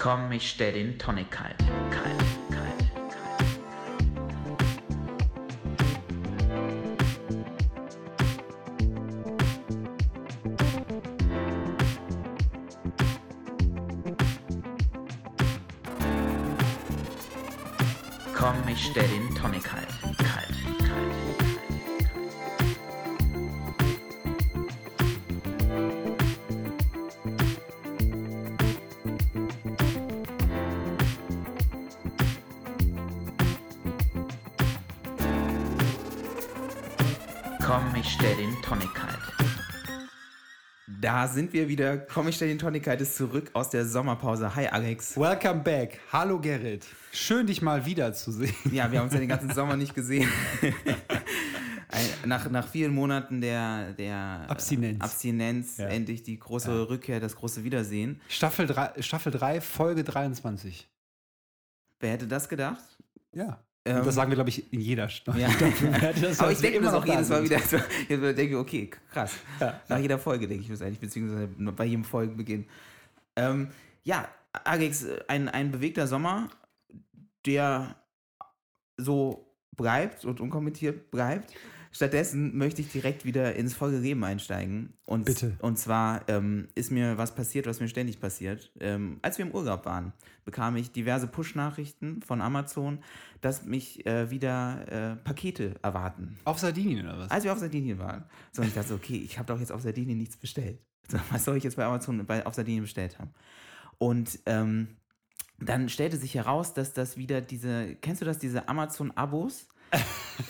Komm, ich stell den Tonic kalt. Kalt, kalt, kalt. Komm, ich stell den Tonic kalt. Ich stell den Tonic kalt. Da sind wir wieder. Komm, ich stelle den Tonickeit ist zurück aus der Sommerpause. Hi Alex. Welcome back. Hallo Gerrit. Schön, dich mal wiederzusehen. Ja, wir haben uns ja den ganzen Sommer nicht gesehen. Nach, nach vielen Monaten der, der äh, Abstinenz. Abstinenz Ja. endlich die große Rückkehr, das große Wiedersehen. Staffel 3, Staffel 3 Folge 23. Wer hätte das gedacht? Ja. Ähm, das sagen wir, glaube ich, in jeder Staffel. Ja. Aber also ich denke immer mir das noch auch jedes Mal wieder. Jetzt denke ich, okay, krass. Ja. Nach jeder Folge denke ich mir das eigentlich, beziehungsweise bei jedem Folgenbeginn. Ähm, ja, Alex, ein, ein bewegter Sommer, der so bleibt und unkommentiert bleibt. Stattdessen möchte ich direkt wieder ins volle Leben einsteigen. Und, Bitte. Und zwar ähm, ist mir was passiert, was mir ständig passiert. Ähm, als wir im Urlaub waren, bekam ich diverse Push-Nachrichten von Amazon, dass mich äh, wieder äh, Pakete erwarten. Auf Sardinien oder was? Als wir auf Sardinien waren. So, und ich dachte okay, ich habe doch jetzt auf Sardinien nichts bestellt. So, was soll ich jetzt bei Amazon bei, auf Sardinien bestellt haben? Und ähm, dann stellte sich heraus, dass das wieder diese, kennst du das, diese Amazon-Abos?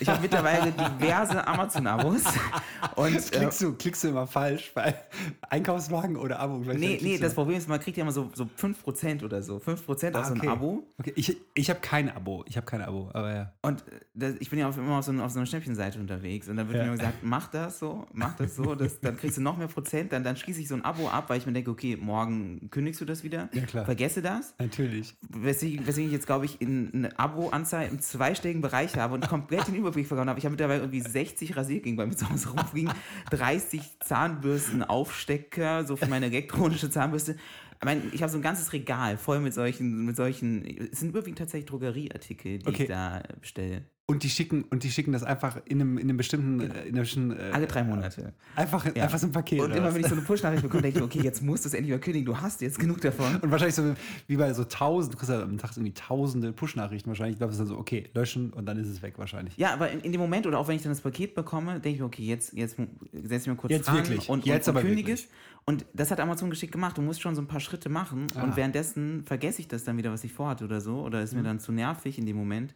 Ich habe mittlerweile diverse Amazon-Abos. Und äh, klickst, du, klickst du immer falsch bei Einkaufswagen oder Abo? Nee, nee, das Problem ist, man kriegt ja immer so, so 5% oder so. 5% auf Ah, so ein okay. Abo. Okay, ich, ich habe kein Abo. Ich habe kein Abo, aber ja. Und äh, das, ich bin ja auf, immer auf so, einer- auf so einer Schnäppchenseite unterwegs und dann wird Ja. mir immer gesagt, mach das so, mach das so, das, dann kriegst du noch mehr Prozent, dann, dann schließe ich so ein Abo ab, weil ich mir denke, okay, morgen kündigst du das wieder, Ja, klar. vergesse das, Natürlich. weswegen, weswegen ich jetzt, glaube ich, in eine Abo-Anzahl im zweistelligen Bereich habe und komplett den Überblick verloren habe. Ich habe mittlerweile irgendwie 60 Rasierklingen bei mir zu Hause rumfliegen, 30 Zahnbürstenaufstecker, so für meine elektronische Zahnbürste. Ich, meine, ich habe so ein ganzes Regal voll mit solchen, mit solchen, es sind überwiegend tatsächlich Drogerieartikel, die Okay. ich da bestelle. Und die schicken, und die schicken das einfach in einem, in einem bestimmten, äh, in einem bestimmten äh, Alle drei Monate. einfach, Ja. einfach so ein Paket. Und immer wenn ich so eine Push-Nachricht bekomme, denke ich, okay, jetzt musst du es endlich mal kündigen, du hast jetzt genug davon. Und wahrscheinlich so wie bei so tausend, du kriegst ja am Tag irgendwie tausende Push-Nachrichten wahrscheinlich. Ich glaube, es ist dann so, okay, löschen und dann ist es weg wahrscheinlich. Ja, aber in, in dem Moment oder auch wenn ich dann das Paket bekomme, denke ich mir, okay, jetzt, jetzt setze ich mir kurz Jetzt wirklich. und, Jetzt und, und aber kündige es. Und das hat Amazon geschickt gemacht. Du musst schon so ein paar Schritte machen Ah. und währenddessen vergesse ich das dann wieder, was ich vorhatte oder so. Oder Mhm. ist mir dann zu nervig in dem Moment.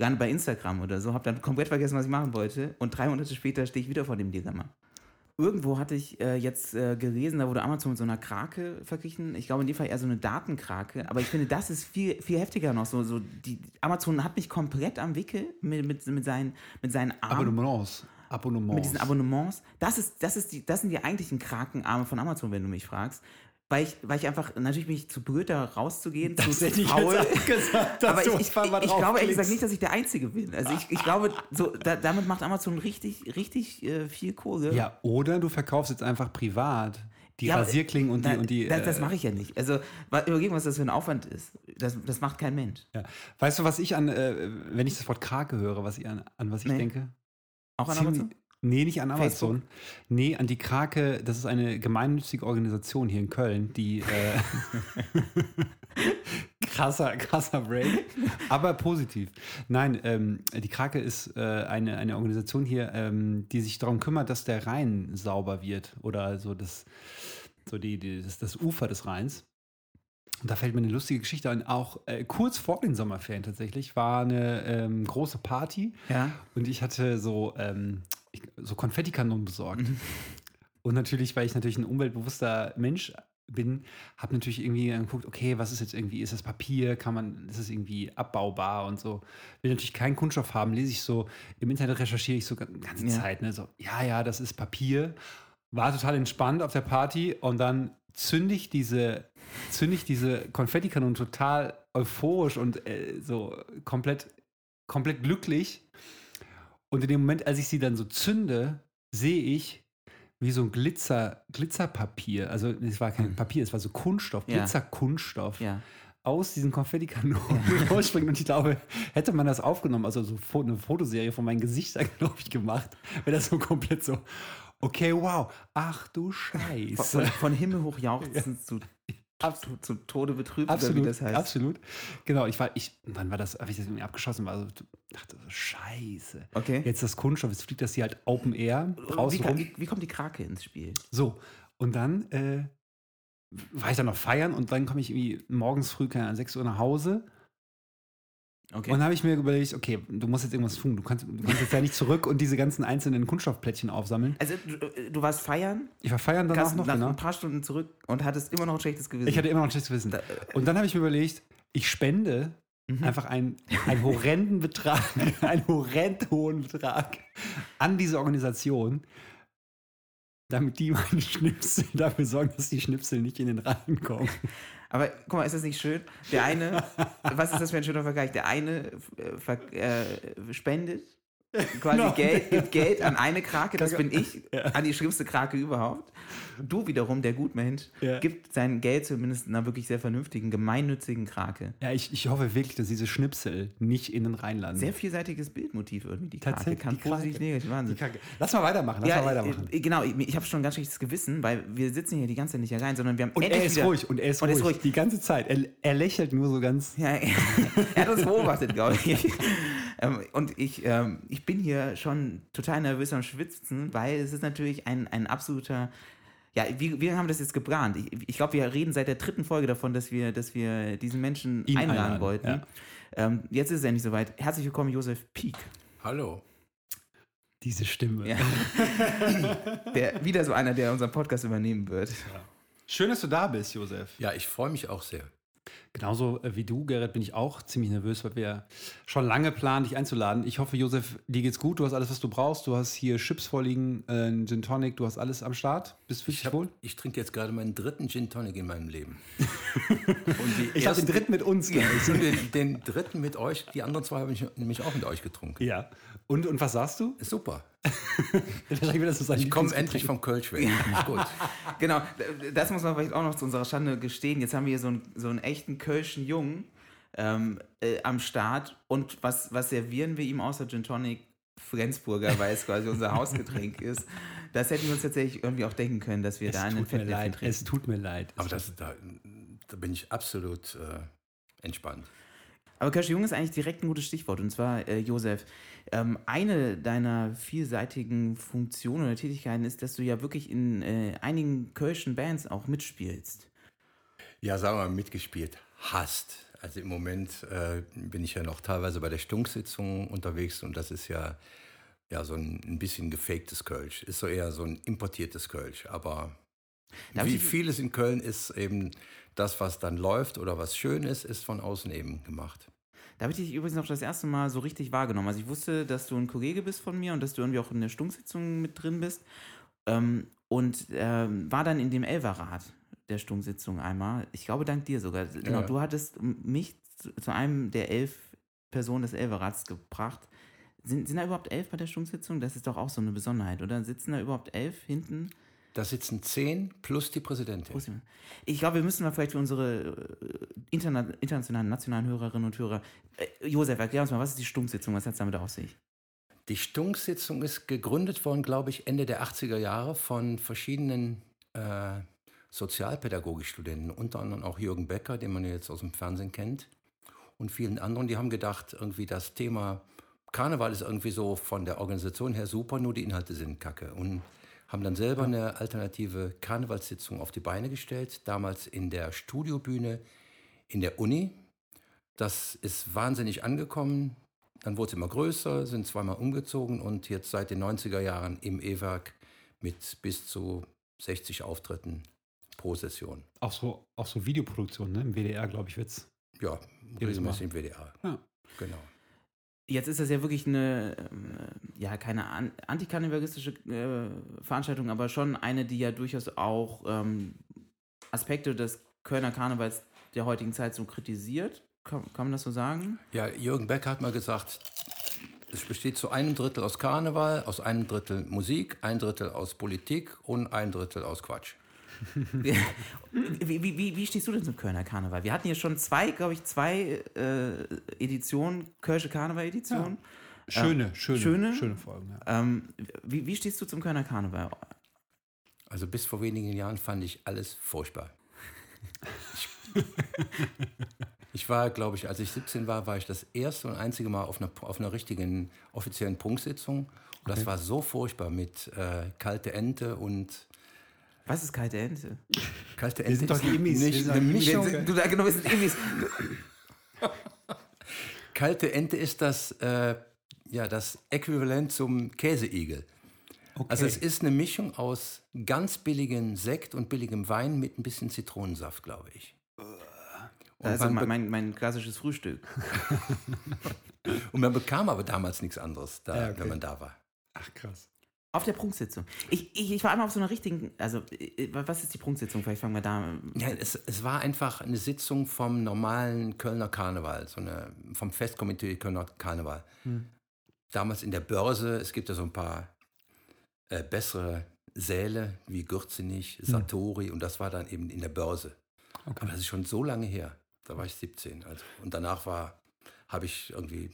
Lande bei Instagram oder so, habe dann komplett vergessen, was ich machen wollte. Und drei Monate später stehe ich wieder vor dem Dilemma. Irgendwo hatte ich äh, jetzt äh, gelesen, da wurde Amazon mit so einer Krake verglichen. Ich glaube in dem Fall eher so eine Datenkrake. Aber ich finde, das ist viel, viel heftiger noch. So, so die, Amazon hat mich komplett am Wickel mit, mit, mit, seinen, mit seinen Armen. Abonnements. Abonnements. Mit diesen Abonnements. Das, ist, das, ist die, das sind die eigentlichen Krakenarme von Amazon, wenn du mich fragst. Weil ich, weil ich einfach, natürlich bin ich zu blöd, da rauszugehen, Das zu hätte ich faul. auch gesagt, Aber ich, ich, ich, ich glaube ehrlich gesagt nicht, dass ich der Einzige bin. Also ich, ich glaube, so, da, damit macht Amazon richtig, richtig äh, viel Kohle. Ja, oder du verkaufst jetzt einfach privat die Ja, aber, Rasierklingen und die. Na, und die das, das äh, mache ich ja nicht. Also überlegen, was das für ein Aufwand ist. Das, das macht kein Mensch. ja. Weißt du, was ich an, äh, wenn ich das Wort Krake höre, was ich an, an was ich Nee. denke? Auch an Amazon? Nee, nicht an Facebook? Amazon. Nee, an die Krake, das ist eine gemeinnützige Organisation hier in Köln, die äh, krasser, krasser Break, aber positiv. Nein, ähm, die Krake ist äh, eine, eine Organisation hier, ähm, die sich darum kümmert, dass der Rhein sauber wird oder so das, so die, die, das, das Ufer des Rheins. Und da fällt mir eine lustige Geschichte ein. Auch äh, kurz vor den Sommerferien tatsächlich war eine ähm, große Party Ja. und ich hatte so, ähm, ich, so Konfettikanonen besorgt. Und natürlich, weil ich natürlich ein umweltbewusster Mensch bin, habe natürlich irgendwie geguckt, okay, was ist jetzt irgendwie, ist das Papier, kann man, ist es irgendwie abbaubar und so. Will natürlich keinen Kunststoff haben, lese ich so, im Internet recherchiere ich so die ganze Ja. Zeit, ne, so, ja, ja, das ist Papier. War total entspannt auf der Party und dann zünde ich diese, zünde ich diese Konfettikanonen total euphorisch und äh, so komplett, komplett glücklich. Und in dem Moment, als ich sie dann so zünde, sehe ich, wie so ein Glitzer, Glitzerpapier, also es war kein Papier, es war so Kunststoff, Ja. Glitzerkunststoff, Ja. aus diesen Konfettikanonen rausspringt. Und ich glaube, hätte man das aufgenommen, also so eine Fotoserie von meinen Gesichtern, glaube ich, gemacht, wäre das so komplett so, okay, wow, ach du Scheiße. von, von Himmel hoch jauchzend zu, zu, zu Tode betrübt, oder Absolut, wie das heißt. absolut. Genau, ich war, ich, wann war das, habe ich das irgendwie abgeschossen, war so, dachte so, scheiße. Okay. Jetzt das Kunststoff, jetzt fliegt das hier halt Open Air wie, draußen kann- rum. wie, wie kommt die Krake ins Spiel? So, und dann äh, war ich dann noch feiern und dann komme ich irgendwie morgens früh, keine Ahnung, 6 Uhr nach Hause. Okay. Und dann habe ich mir überlegt, okay, du musst jetzt irgendwas tun. Du kannst, du kannst jetzt ja nicht zurück und diese ganzen einzelnen Kunststoffplättchen aufsammeln. also du, äh, du warst feiern, Ich war feiern danach noch, nach genau. ein paar Stunden zurück und hattest immer noch ein schlechtes Gewissen. Ich hatte immer noch ein schlechtes Wissen. Und dann habe ich mir überlegt, ich spende Mhm. einfach einen, einen horrenden Betrag, einen horrend hohen Betrag an diese Organisation, damit die meine Schnipsel dafür sorgen, dass die Schnipsel nicht in den Reihen kommen. Aber guck mal, ist das nicht schön? Der eine, was ist das für ein schöner Vergleich? Der eine äh, äh, spendet quasi Genau. Geld, gibt Geld an eine Krake, das bin ich, an die schlimmste Krake überhaupt. Du wiederum, der Gutmensch, Ja. gibt sein Geld zumindest einer wirklich sehr vernünftigen, gemeinnützigen Krake. Ja, ich, ich hoffe wirklich, dass diese Schnipsel nicht in den Reihen landen. Sehr vielseitiges Bildmotiv irgendwie, die Krake. Kann die positiv, negativ, Wahnsinn. Lass mal weitermachen, lass Ja, mal weitermachen. äh, genau, ich, ich habe schon ein ganz schlechtes Gewissen, weil wir sitzen hier die ganze Zeit nicht allein, sondern wir haben Und er ist wieder, ruhig, und er ist Und er ruhig, ruhig. die ganze Zeit. Er, er lächelt nur so ganz. Ja, er hat uns beobachtet, glaube ich. Ähm, Und ich, ähm, ich bin hier schon total nervös am Schwitzen, weil es ist natürlich ein, ein absoluter. Ja, wie, wie haben wir das jetzt geplant? Ich, ich glaube, wir reden seit der dritten Folge davon, dass wir, dass wir diesen Menschen Ihn einladen, einladen, wollten. ja. Ähm, jetzt ist es endlich soweit. Herzlich willkommen, Josef Pieck, Hallo. Diese Stimme. Ja. der wieder so einer, der unseren Podcast übernehmen wird. Schön, dass du da bist, Josef. Ja, ich freue mich auch sehr. Genauso äh, wie du, Gerrit, bin ich auch ziemlich nervös, weil wir schon lange planen, dich einzuladen. Ich hoffe, Josef, dir geht's gut. Du hast alles, was du brauchst. Du hast hier Chips vorliegen, äh, einen Gin Tonic. Du hast alles am Start. Bist du Ich, dich wohl? ich trinke jetzt gerade meinen dritten Gin Tonic in meinem Leben. Ich habe den dritten mit uns. den, den dritten mit euch, die anderen zwei habe ich nämlich auch mit euch getrunken. ja. Und, und was sagst du? Ist super. Ich komme endlich vom Kölsch weg. Gut. Genau, das muss man vielleicht auch noch zu unserer Schande gestehen. Jetzt haben wir hier so einen, so einen echten Kölschen Jungen ähm, äh, am Start. Und was, was servieren wir ihm außer Gin Tonic? Flensburger, weil es quasi unser Hausgetränk ist. Das hätten wir uns tatsächlich irgendwie auch denken können, dass wir Es da einen tut mir Fettnäpfchen leid. trinken. Es tut mir leid. Aber das, da, da bin ich absolut äh, entspannt. Aber Kölsche Jung ist eigentlich direkt ein gutes Stichwort. Und zwar, äh, Josef, ähm, eine deiner vielseitigen Funktionen oder Tätigkeiten ist, dass du ja wirklich in äh, einigen Kölschen Bands auch mitspielst. Ja, sagen wir mal, mitgespielt hast. Also im Moment äh, bin ich ja noch teilweise bei der Stunksitzung unterwegs und das ist ja, ja so ein, ein bisschen gefaktes Kölsch. Ist so eher so ein importiertes Kölsch. Aber Darf wie vieles in Köln ist eben das, was dann läuft oder was schön ist, ist von außen eben gemacht. Da habe ich dich übrigens noch das erste Mal so richtig wahrgenommen. Also ich wusste, dass du ein Kollege bist von mir und dass du irgendwie auch in der Stunksitzung mit drin bist. Ähm, und ähm, war dann in dem Elverrat der Stunksitzung einmal. Ich glaube, dank dir sogar. Genau, Ja. du hattest mich zu, zu einem der elf Personen des Elverrats gebracht. Sind, sind da überhaupt elf bei der Stunksitzung? Das ist doch auch so eine Besonderheit, oder? Sitzen da überhaupt elf hinten? Da sitzen zehn plus die Präsidentin. Ich glaube, wir müssen mal vielleicht für unsere äh, interna internationalen, nationalen Hörerinnen und Hörer. Äh, Josef, erklär uns mal, was ist die Stunksitzung? Was hat es damit auf sich? Die Stunksitzung ist gegründet worden, glaube ich, Ende der 80er Jahre von verschiedenen äh, Sozialpädagogikstudenten, unter anderem auch Jürgen Becker, den man ja jetzt aus dem Fernsehen kennt, und vielen anderen. Die haben gedacht, irgendwie das Thema Karneval ist irgendwie so von der Organisation her super, nur die Inhalte sind kacke. Und haben dann selber eine alternative Karnevalssitzung auf die Beine gestellt, damals in der Studiobühne in der Uni. Das ist wahnsinnig angekommen. Dann wurde es immer größer, sind zweimal umgezogen und jetzt seit den 90er Jahren im E-Werk mit bis zu 60 Auftritten pro Session. Auch so, auch so Videoproduktion, ne? Im WDR, glaube ich, wird's. Ja, Jedes regelmäßig im WDR. Ja. Genau. Jetzt ist das ja wirklich eine, ähm, ja, keine an äh, Veranstaltung, aber schon eine, die ja durchaus auch ähm, Aspekte des Kölner Karnevals der heutigen Zeit so kritisiert. Kann, kann man das so sagen? Ja, Jürgen Becker hat mal gesagt, es besteht zu einem Drittel aus Karneval, aus einem Drittel Musik, ein Drittel aus Politik und ein Drittel aus Quatsch. wie, wie, wie, wie stehst du denn zum Kölner Karneval? Wir hatten hier schon zwei, glaube ich, zwei äh, Editionen, Kölsche Karneval-Edition. Schöne, schöne, schöne? schöne Folgen. Ja. Ähm, wie, wie stehst du zum Kölner Karneval? Also bis vor wenigen Jahren fand ich alles furchtbar. Ich, ich war, glaube ich, als ich 17 war, war ich das erste und einzige Mal auf einer, auf einer richtigen offiziellen Prunksitzung. Und das war so furchtbar mit äh, kalte Ente und Was ist kalte Ente? kalte Ente sind doch ist die Immis. nicht eine Mischung. Sind, du, genau, wir sind Emis. Kalte Ente ist das, äh, ja, das Äquivalent zum Käseigel. Okay. Also es ist eine Mischung aus ganz billigem Sekt und billigem Wein mit ein bisschen Zitronensaft, glaube ich. Und, Also mein, mein klassisches Frühstück. und man bekam aber damals nichts anderes, da, Ja, okay. wenn man da war. Ach, krass. Auf der Prunksitzung. Ich, ich, ich war einmal auf so einer richtigen, also äh, was ist die Prunksitzung? Vielleicht fangen wir da. Ja, es, es war einfach eine Sitzung vom normalen Kölner Karneval, so eine, vom Festkomitee Kölner Karneval. Damals in der Börse, es gibt ja so ein paar äh, bessere Säle wie Gürzenich, Satori und das war dann eben in der Börse. Okay. Aber das ist schon so lange her. Da war ich 17. Also. Und danach war, habe ich irgendwie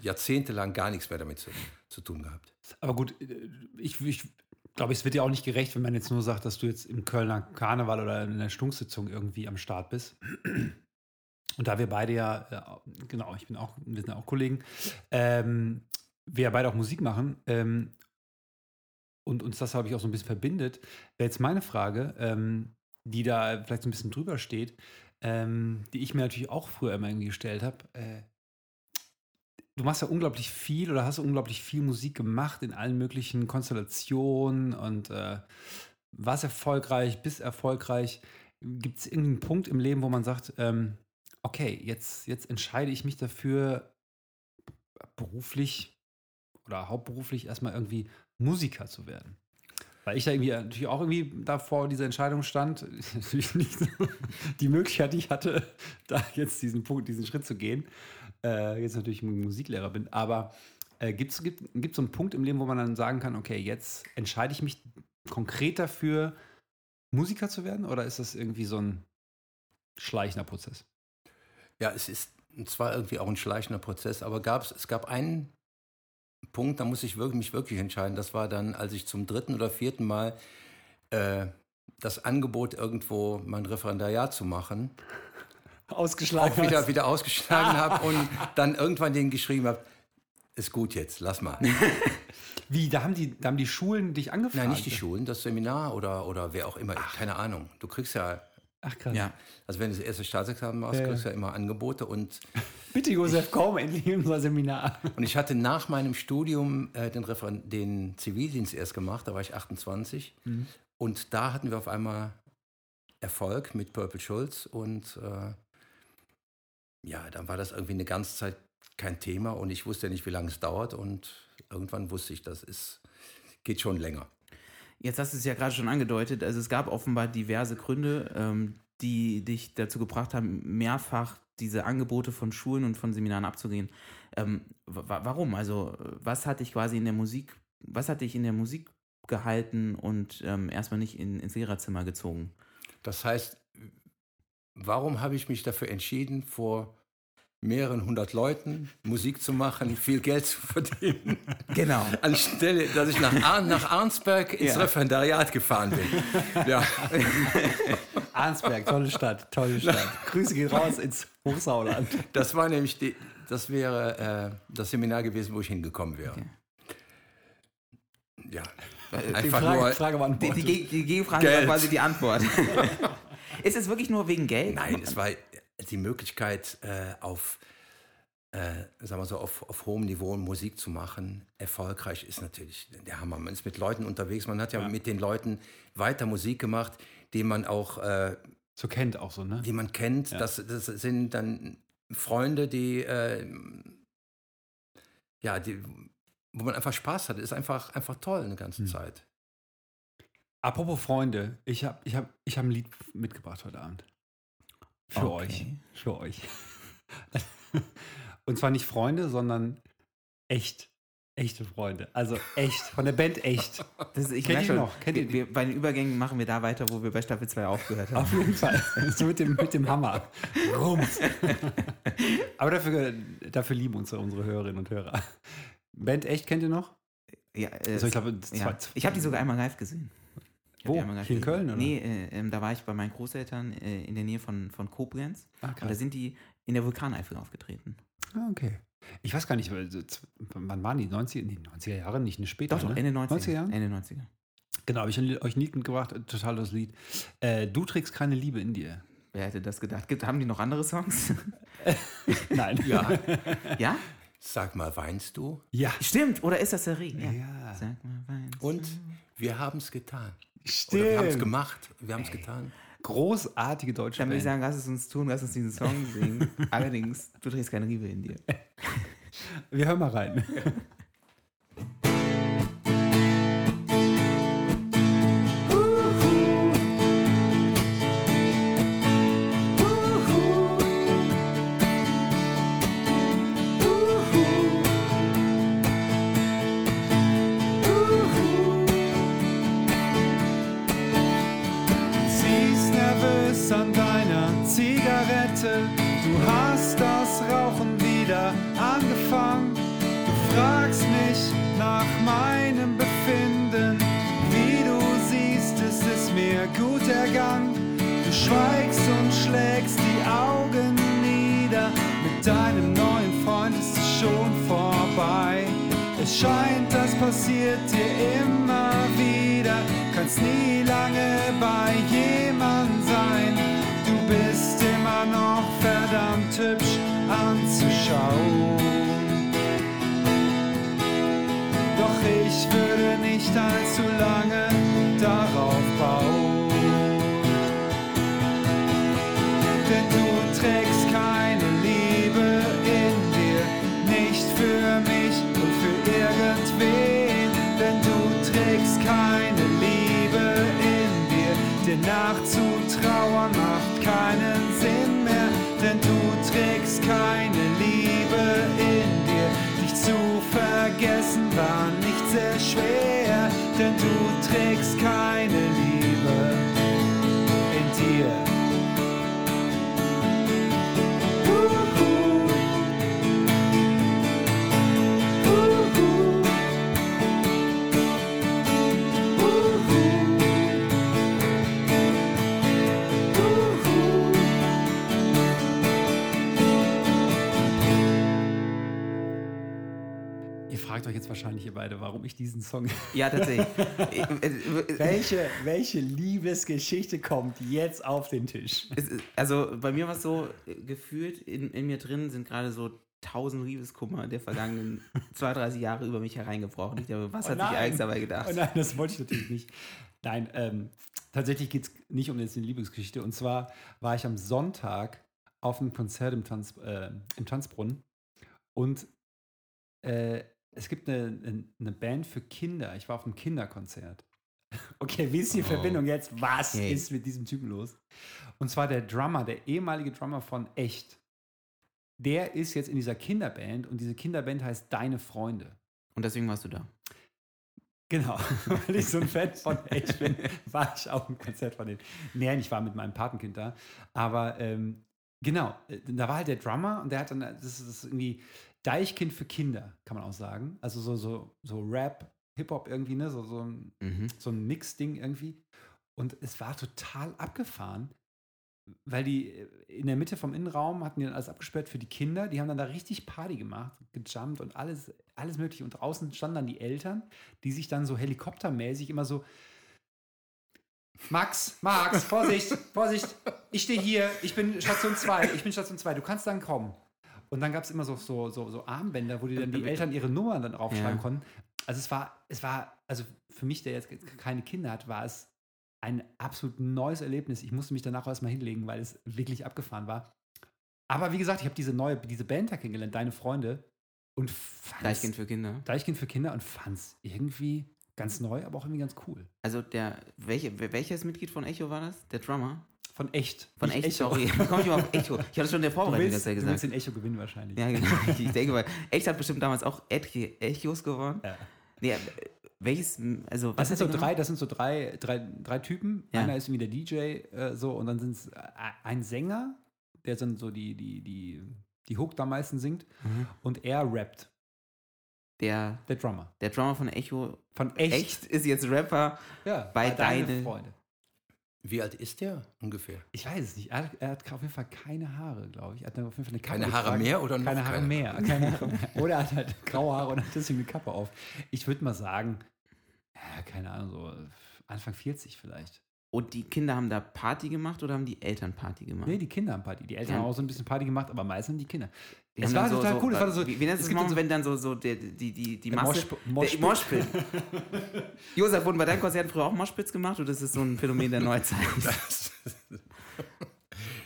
jahrzehntelang gar nichts mehr damit zu, zu tun gehabt. Aber gut, äh, ich, ich glaube, es wird dir auch nicht gerecht, wenn man jetzt nur sagt, dass du jetzt im Kölner Karneval oder in der Stunksitzung irgendwie am Start bist. Und da wir beide ja, äh, genau, ich bin auch, wir sind ja auch Kollegen, ähm, wir ja beide auch Musik machen ähm, und uns das, glaube ich, auch so ein bisschen verbindet, wäre jetzt meine Frage, ähm, die da vielleicht so ein bisschen drüber steht, ähm, die ich mir natürlich auch früher immer gestellt habe. Äh, du machst ja unglaublich viel oder hast unglaublich viel Musik gemacht in allen möglichen Konstellationen und äh, warst erfolgreich, bist erfolgreich. Gibt es irgendeinen Punkt im Leben, wo man sagt, ähm, okay, jetzt, jetzt entscheide ich mich dafür, beruflich oder hauptberuflich erstmal irgendwie Musiker zu werden? Weil ich da irgendwie natürlich auch irgendwie davor dieser Entscheidung stand, natürlich nicht so die Möglichkeit, die ich hatte, da jetzt diesen Punkt, diesen Schritt zu gehen. Äh, jetzt natürlich Musiklehrer bin, aber äh, gibt's, gibt es so einen Punkt im Leben, wo man dann sagen kann, okay, jetzt entscheide ich mich konkret dafür, Musiker zu werden? Oder ist das irgendwie so ein schleichender Prozess? Ja, es ist zwar irgendwie auch ein schleichender Prozess, aber gab's, es gab einen Punkt, da muss ich wirklich, mich wirklich entscheiden. Das war dann, als ich zum dritten oder vierten Mal äh, das Angebot irgendwo mein Referendariat zu machen, Ausgeschlagen. auch wieder, wieder ausgeschlagen habe und dann irgendwann denen geschrieben habe, ist gut jetzt, lass mal. Wie, da haben, die, da haben die Schulen dich angefragt? Nein, nicht die Schulen, das Seminar oder, oder wer auch immer, keine Ahnung. Du kriegst ja, Ach krass. Ja. also wenn du das erste Staatsexamen machst, Ja, kriegst du ja immer Angebote und Bitte, Josef, komm endlich in unser Seminar. Und ich hatte nach meinem Studium äh, den, Referen den Zivildienst erst gemacht, da war ich 28. Und da hatten wir auf einmal Erfolg mit Purple Schulz. Und äh, ja, dann war das irgendwie eine ganze Zeit kein Thema und ich wusste ja nicht, wie lange es dauert. Und irgendwann wusste ich, das ist, geht schon länger. Jetzt hast du es ja gerade schon angedeutet. Also es gab offenbar diverse Gründe, ähm, die dich dazu gebracht haben, mehrfach diese Angebote von Schulen und von Seminaren abzugehen. Ähm, wa warum? Also was hat dich quasi in der Musik, was hat dich in der Musik gehalten und ähm, erstmal nicht in, ins Lehrerzimmer gezogen? Das heißt, warum habe ich mich dafür entschieden, vor mehreren hundert Leuten Musik zu machen, viel Geld zu verdienen? Genau. Anstelle, dass ich nach, Arn, nach Arnsberg ins Ja. Referendariat gefahren bin. Ja. Arnsberg, tolle Stadt, tolle Stadt. Grüße gehen raus ins Hochsauerland. Das war nämlich, die, das wäre äh, das Seminar gewesen, wo ich hingekommen wäre. Okay. Ja, Die einfach Frage, nur. Frage Die, beantwortet. die, Geg- die Gegenfrage war Geld. quasi die Antwort. Ist es wirklich nur wegen Geld? Nein, es war die Möglichkeit, äh, auf, äh, sagen wir so, auf, auf hohem Niveau Musik zu machen. Erfolgreich ist natürlich der Hammer. Man ist mit Leuten unterwegs. Man hat ja, mit den Leuten weiter Musik gemacht, die man auch, äh, So kennt auch so, ne? die man kennt. Ja. Das, das sind dann Freunde, die, äh, ja, die, wo man einfach Spaß hat. Ist einfach, einfach toll eine ganze Hm. Zeit. Apropos Freunde, ich habe ich hab, ich hab ein Lied mitgebracht heute Abend. Für Okay. euch. Für euch. Und zwar nicht Freunde, sondern echt, Echte Freunde. Also echt. Von der Band echt. Das ist, ich Kennt ihr noch? Kennt ihr wir, wir, bei den Übergängen machen wir da weiter, wo wir bei Staffel 2 aufgehört haben. Auf jeden Fall. So mit dem, mit dem Hammer. Rums. Aber dafür, dafür lieben unsere, unsere Hörerinnen und Hörer. Band echt kennt ihr noch? Ja, Also ich glaube, ja. ich habe die sogar einmal live gesehen. Wo? Hier in gesehen. Köln, oder? Nee, äh, ähm, da war ich bei meinen Großeltern äh, in der Nähe von, von Koblenz. Ah, Und da sind die in der Vulkaneifel aufgetreten. Ah, okay. Ich weiß gar nicht, wann waren die? 90er, nee, 90er Jahre, nicht eine später. Doch, doch, ne? Ende 90er. 90er Jahren? Ende 90er. Genau, habe ich euch ein Lied mitgebracht, äh, total das Lied. Äh, du trägst keine Liebe in dir. Wer hätte das gedacht? Gibt, haben die noch andere Songs? Nein. Ja, ja? sag mal, weinst du? Ja. Stimmt, oder ist das der Regen? Ja. Sag mal, weinst Und du? wir haben es getan. Stimmt. Oder wir haben es gemacht. Wir haben es getan. Großartige deutsche Dann würde ich sagen, lass es uns tun, lass uns diesen Song singen. Allerdings, du trägst keine Liebe in dir. Wir hören mal rein. schweigst und schlägst die Augen nieder. Mit deinem neuen Freund ist es schon vorbei. Es scheint, das passiert dir immer wieder. Kannst nie lange bei jemand sein. Du bist immer noch verdammt hübsch anzuschauen. Doch ich würde nicht allzu lange Denn du trägst keine Liebe in dir, nicht für mich und für irgendwen. Denn du trägst keine Liebe in dir, dir nachzutrauern macht keinen Sinn mehr. Denn du trägst keine Liebe in dir, dich zu vergessen war nicht sehr schwer. Denn du trägst keine fragt euch jetzt wahrscheinlich ihr beide, warum ich diesen Song. Ja, tatsächlich. Welche, welche Liebesgeschichte kommt jetzt auf den Tisch? ist- also bei mir war es so äh, gefühlt, in, in mir drin sind gerade so tausend Liebeskummer der vergangenen 32 Jahre über mich hereingebrochen. Ich glaube, was Oh hat sich. Alex dabei gedacht? Oh nein, das wollte ich natürlich nicht. Nein, ähm, tatsächlich geht es nicht um jetzt eine Liebesgeschichte. Und zwar war ich am Sonntag auf einem Konzert im, Tanz, äh, im Tanzbrunnen und äh, es gibt eine, eine Band für Kinder. Ich war auf einem Kinderkonzert. Okay, wie ist die Oh. Verbindung jetzt? Was Hey. ist mit diesem Typen los? Und zwar der Drummer, der ehemalige Drummer von Echt. Der ist jetzt in dieser Kinderband und diese Kinderband heißt Deine Freunde. Und deswegen warst du da. Genau, weil ich so ein Fan von Edge bin, war ich auch im Konzert von denen. Nee, ich war mit meinem Patenkind da. Aber ähm, genau, äh, da war halt der Drummer und der hat dann, ist, das ist irgendwie Deichkind für Kinder, kann man auch sagen. Also so, so, so Rap, Hip-Hop irgendwie, ne? So, so ein, Mhm. so ein Mix-Ding irgendwie. Und es war total abgefahren, weil die äh, in der Mitte vom Innenraum hatten die dann alles abgesperrt für die Kinder. Die haben dann da richtig Party gemacht, gejumpt und alles, alles Mögliche. Und draußen standen dann die Eltern, die sich dann so helikoptermäßig immer so. Max, Max, Vorsicht, Vorsicht, ich stehe hier, ich bin Station 2, ich bin Station 2, du kannst dann kommen. Und dann gab es immer so, so, so, so Armbänder, wo die dann die Eltern ihre Nummern dann draufschreiben Ja. konnten. Also es war, es war, also für mich, der jetzt keine Kinder hat, war es ein absolut neues Erlebnis. Ich musste mich danach erstmal hinlegen, weil es wirklich abgefahren war. Aber wie gesagt, ich habe diese neue, diese Band da kennengelernt, deine Freunde, und fand's, Deichkind für Kinder. Deichkind für Kinder und fand es irgendwie ganz neu, aber auch irgendwie ganz cool. Also der, welche, welches Mitglied von Echo war das? Der Drummer? Von echt. Von echt, Echo. sorry. Komm ich mal auf Echo. Ich hatte schon in der Du Vorbereitung willst, das ja du willst gesagt. den Echo gewinnen wahrscheinlich. Ja, genau. Ich denke mal, echt hat bestimmt damals auch Echo- Echos gewonnen. Ja. Nee, welches, also was Das sind so drei, das sind so drei, drei, drei Typen. Ja. Einer ist irgendwie der DJ, äh, so, und dann sind es äh, ein Sänger, der dann so die, die, die, die Hook da am meisten singt, Mhm. und er rappt, Der, der Drummer. der Drummer von Echo Von echt. echt ist jetzt Rapper. Ja, bei deine deine- Freunde. Wie alt ist der ungefähr? Ich weiß es nicht. Er hat, er hat auf jeden Fall keine Haare, glaube ich. Er hat auf jeden Fall eine Kappe Keine Haare mehr oder noch keine Haare keine? mehr? Keine Haare mehr. Oder er hat halt graue Haare und hat deswegen eine Kappe auf. Ich würde mal sagen, ja, keine Ahnung, so Anfang 40 vielleicht. Und die Kinder haben da Party gemacht oder haben die Eltern Party gemacht? Nee, die Kinder haben Party. Die Eltern Ja. haben auch so ein bisschen Party gemacht, aber meistens die Kinder. Die Es haben war dann total cool. Es war so, wie, wie nennt es Moment, dann so- wenn dann so, so der, die, die, die Der Masse. Der Moshpit. Moshpit. Josef, wurden bei deinen Konzerten früher auch Moshpits gemacht oder ist das so ein Phänomen der Neuzeit? Das-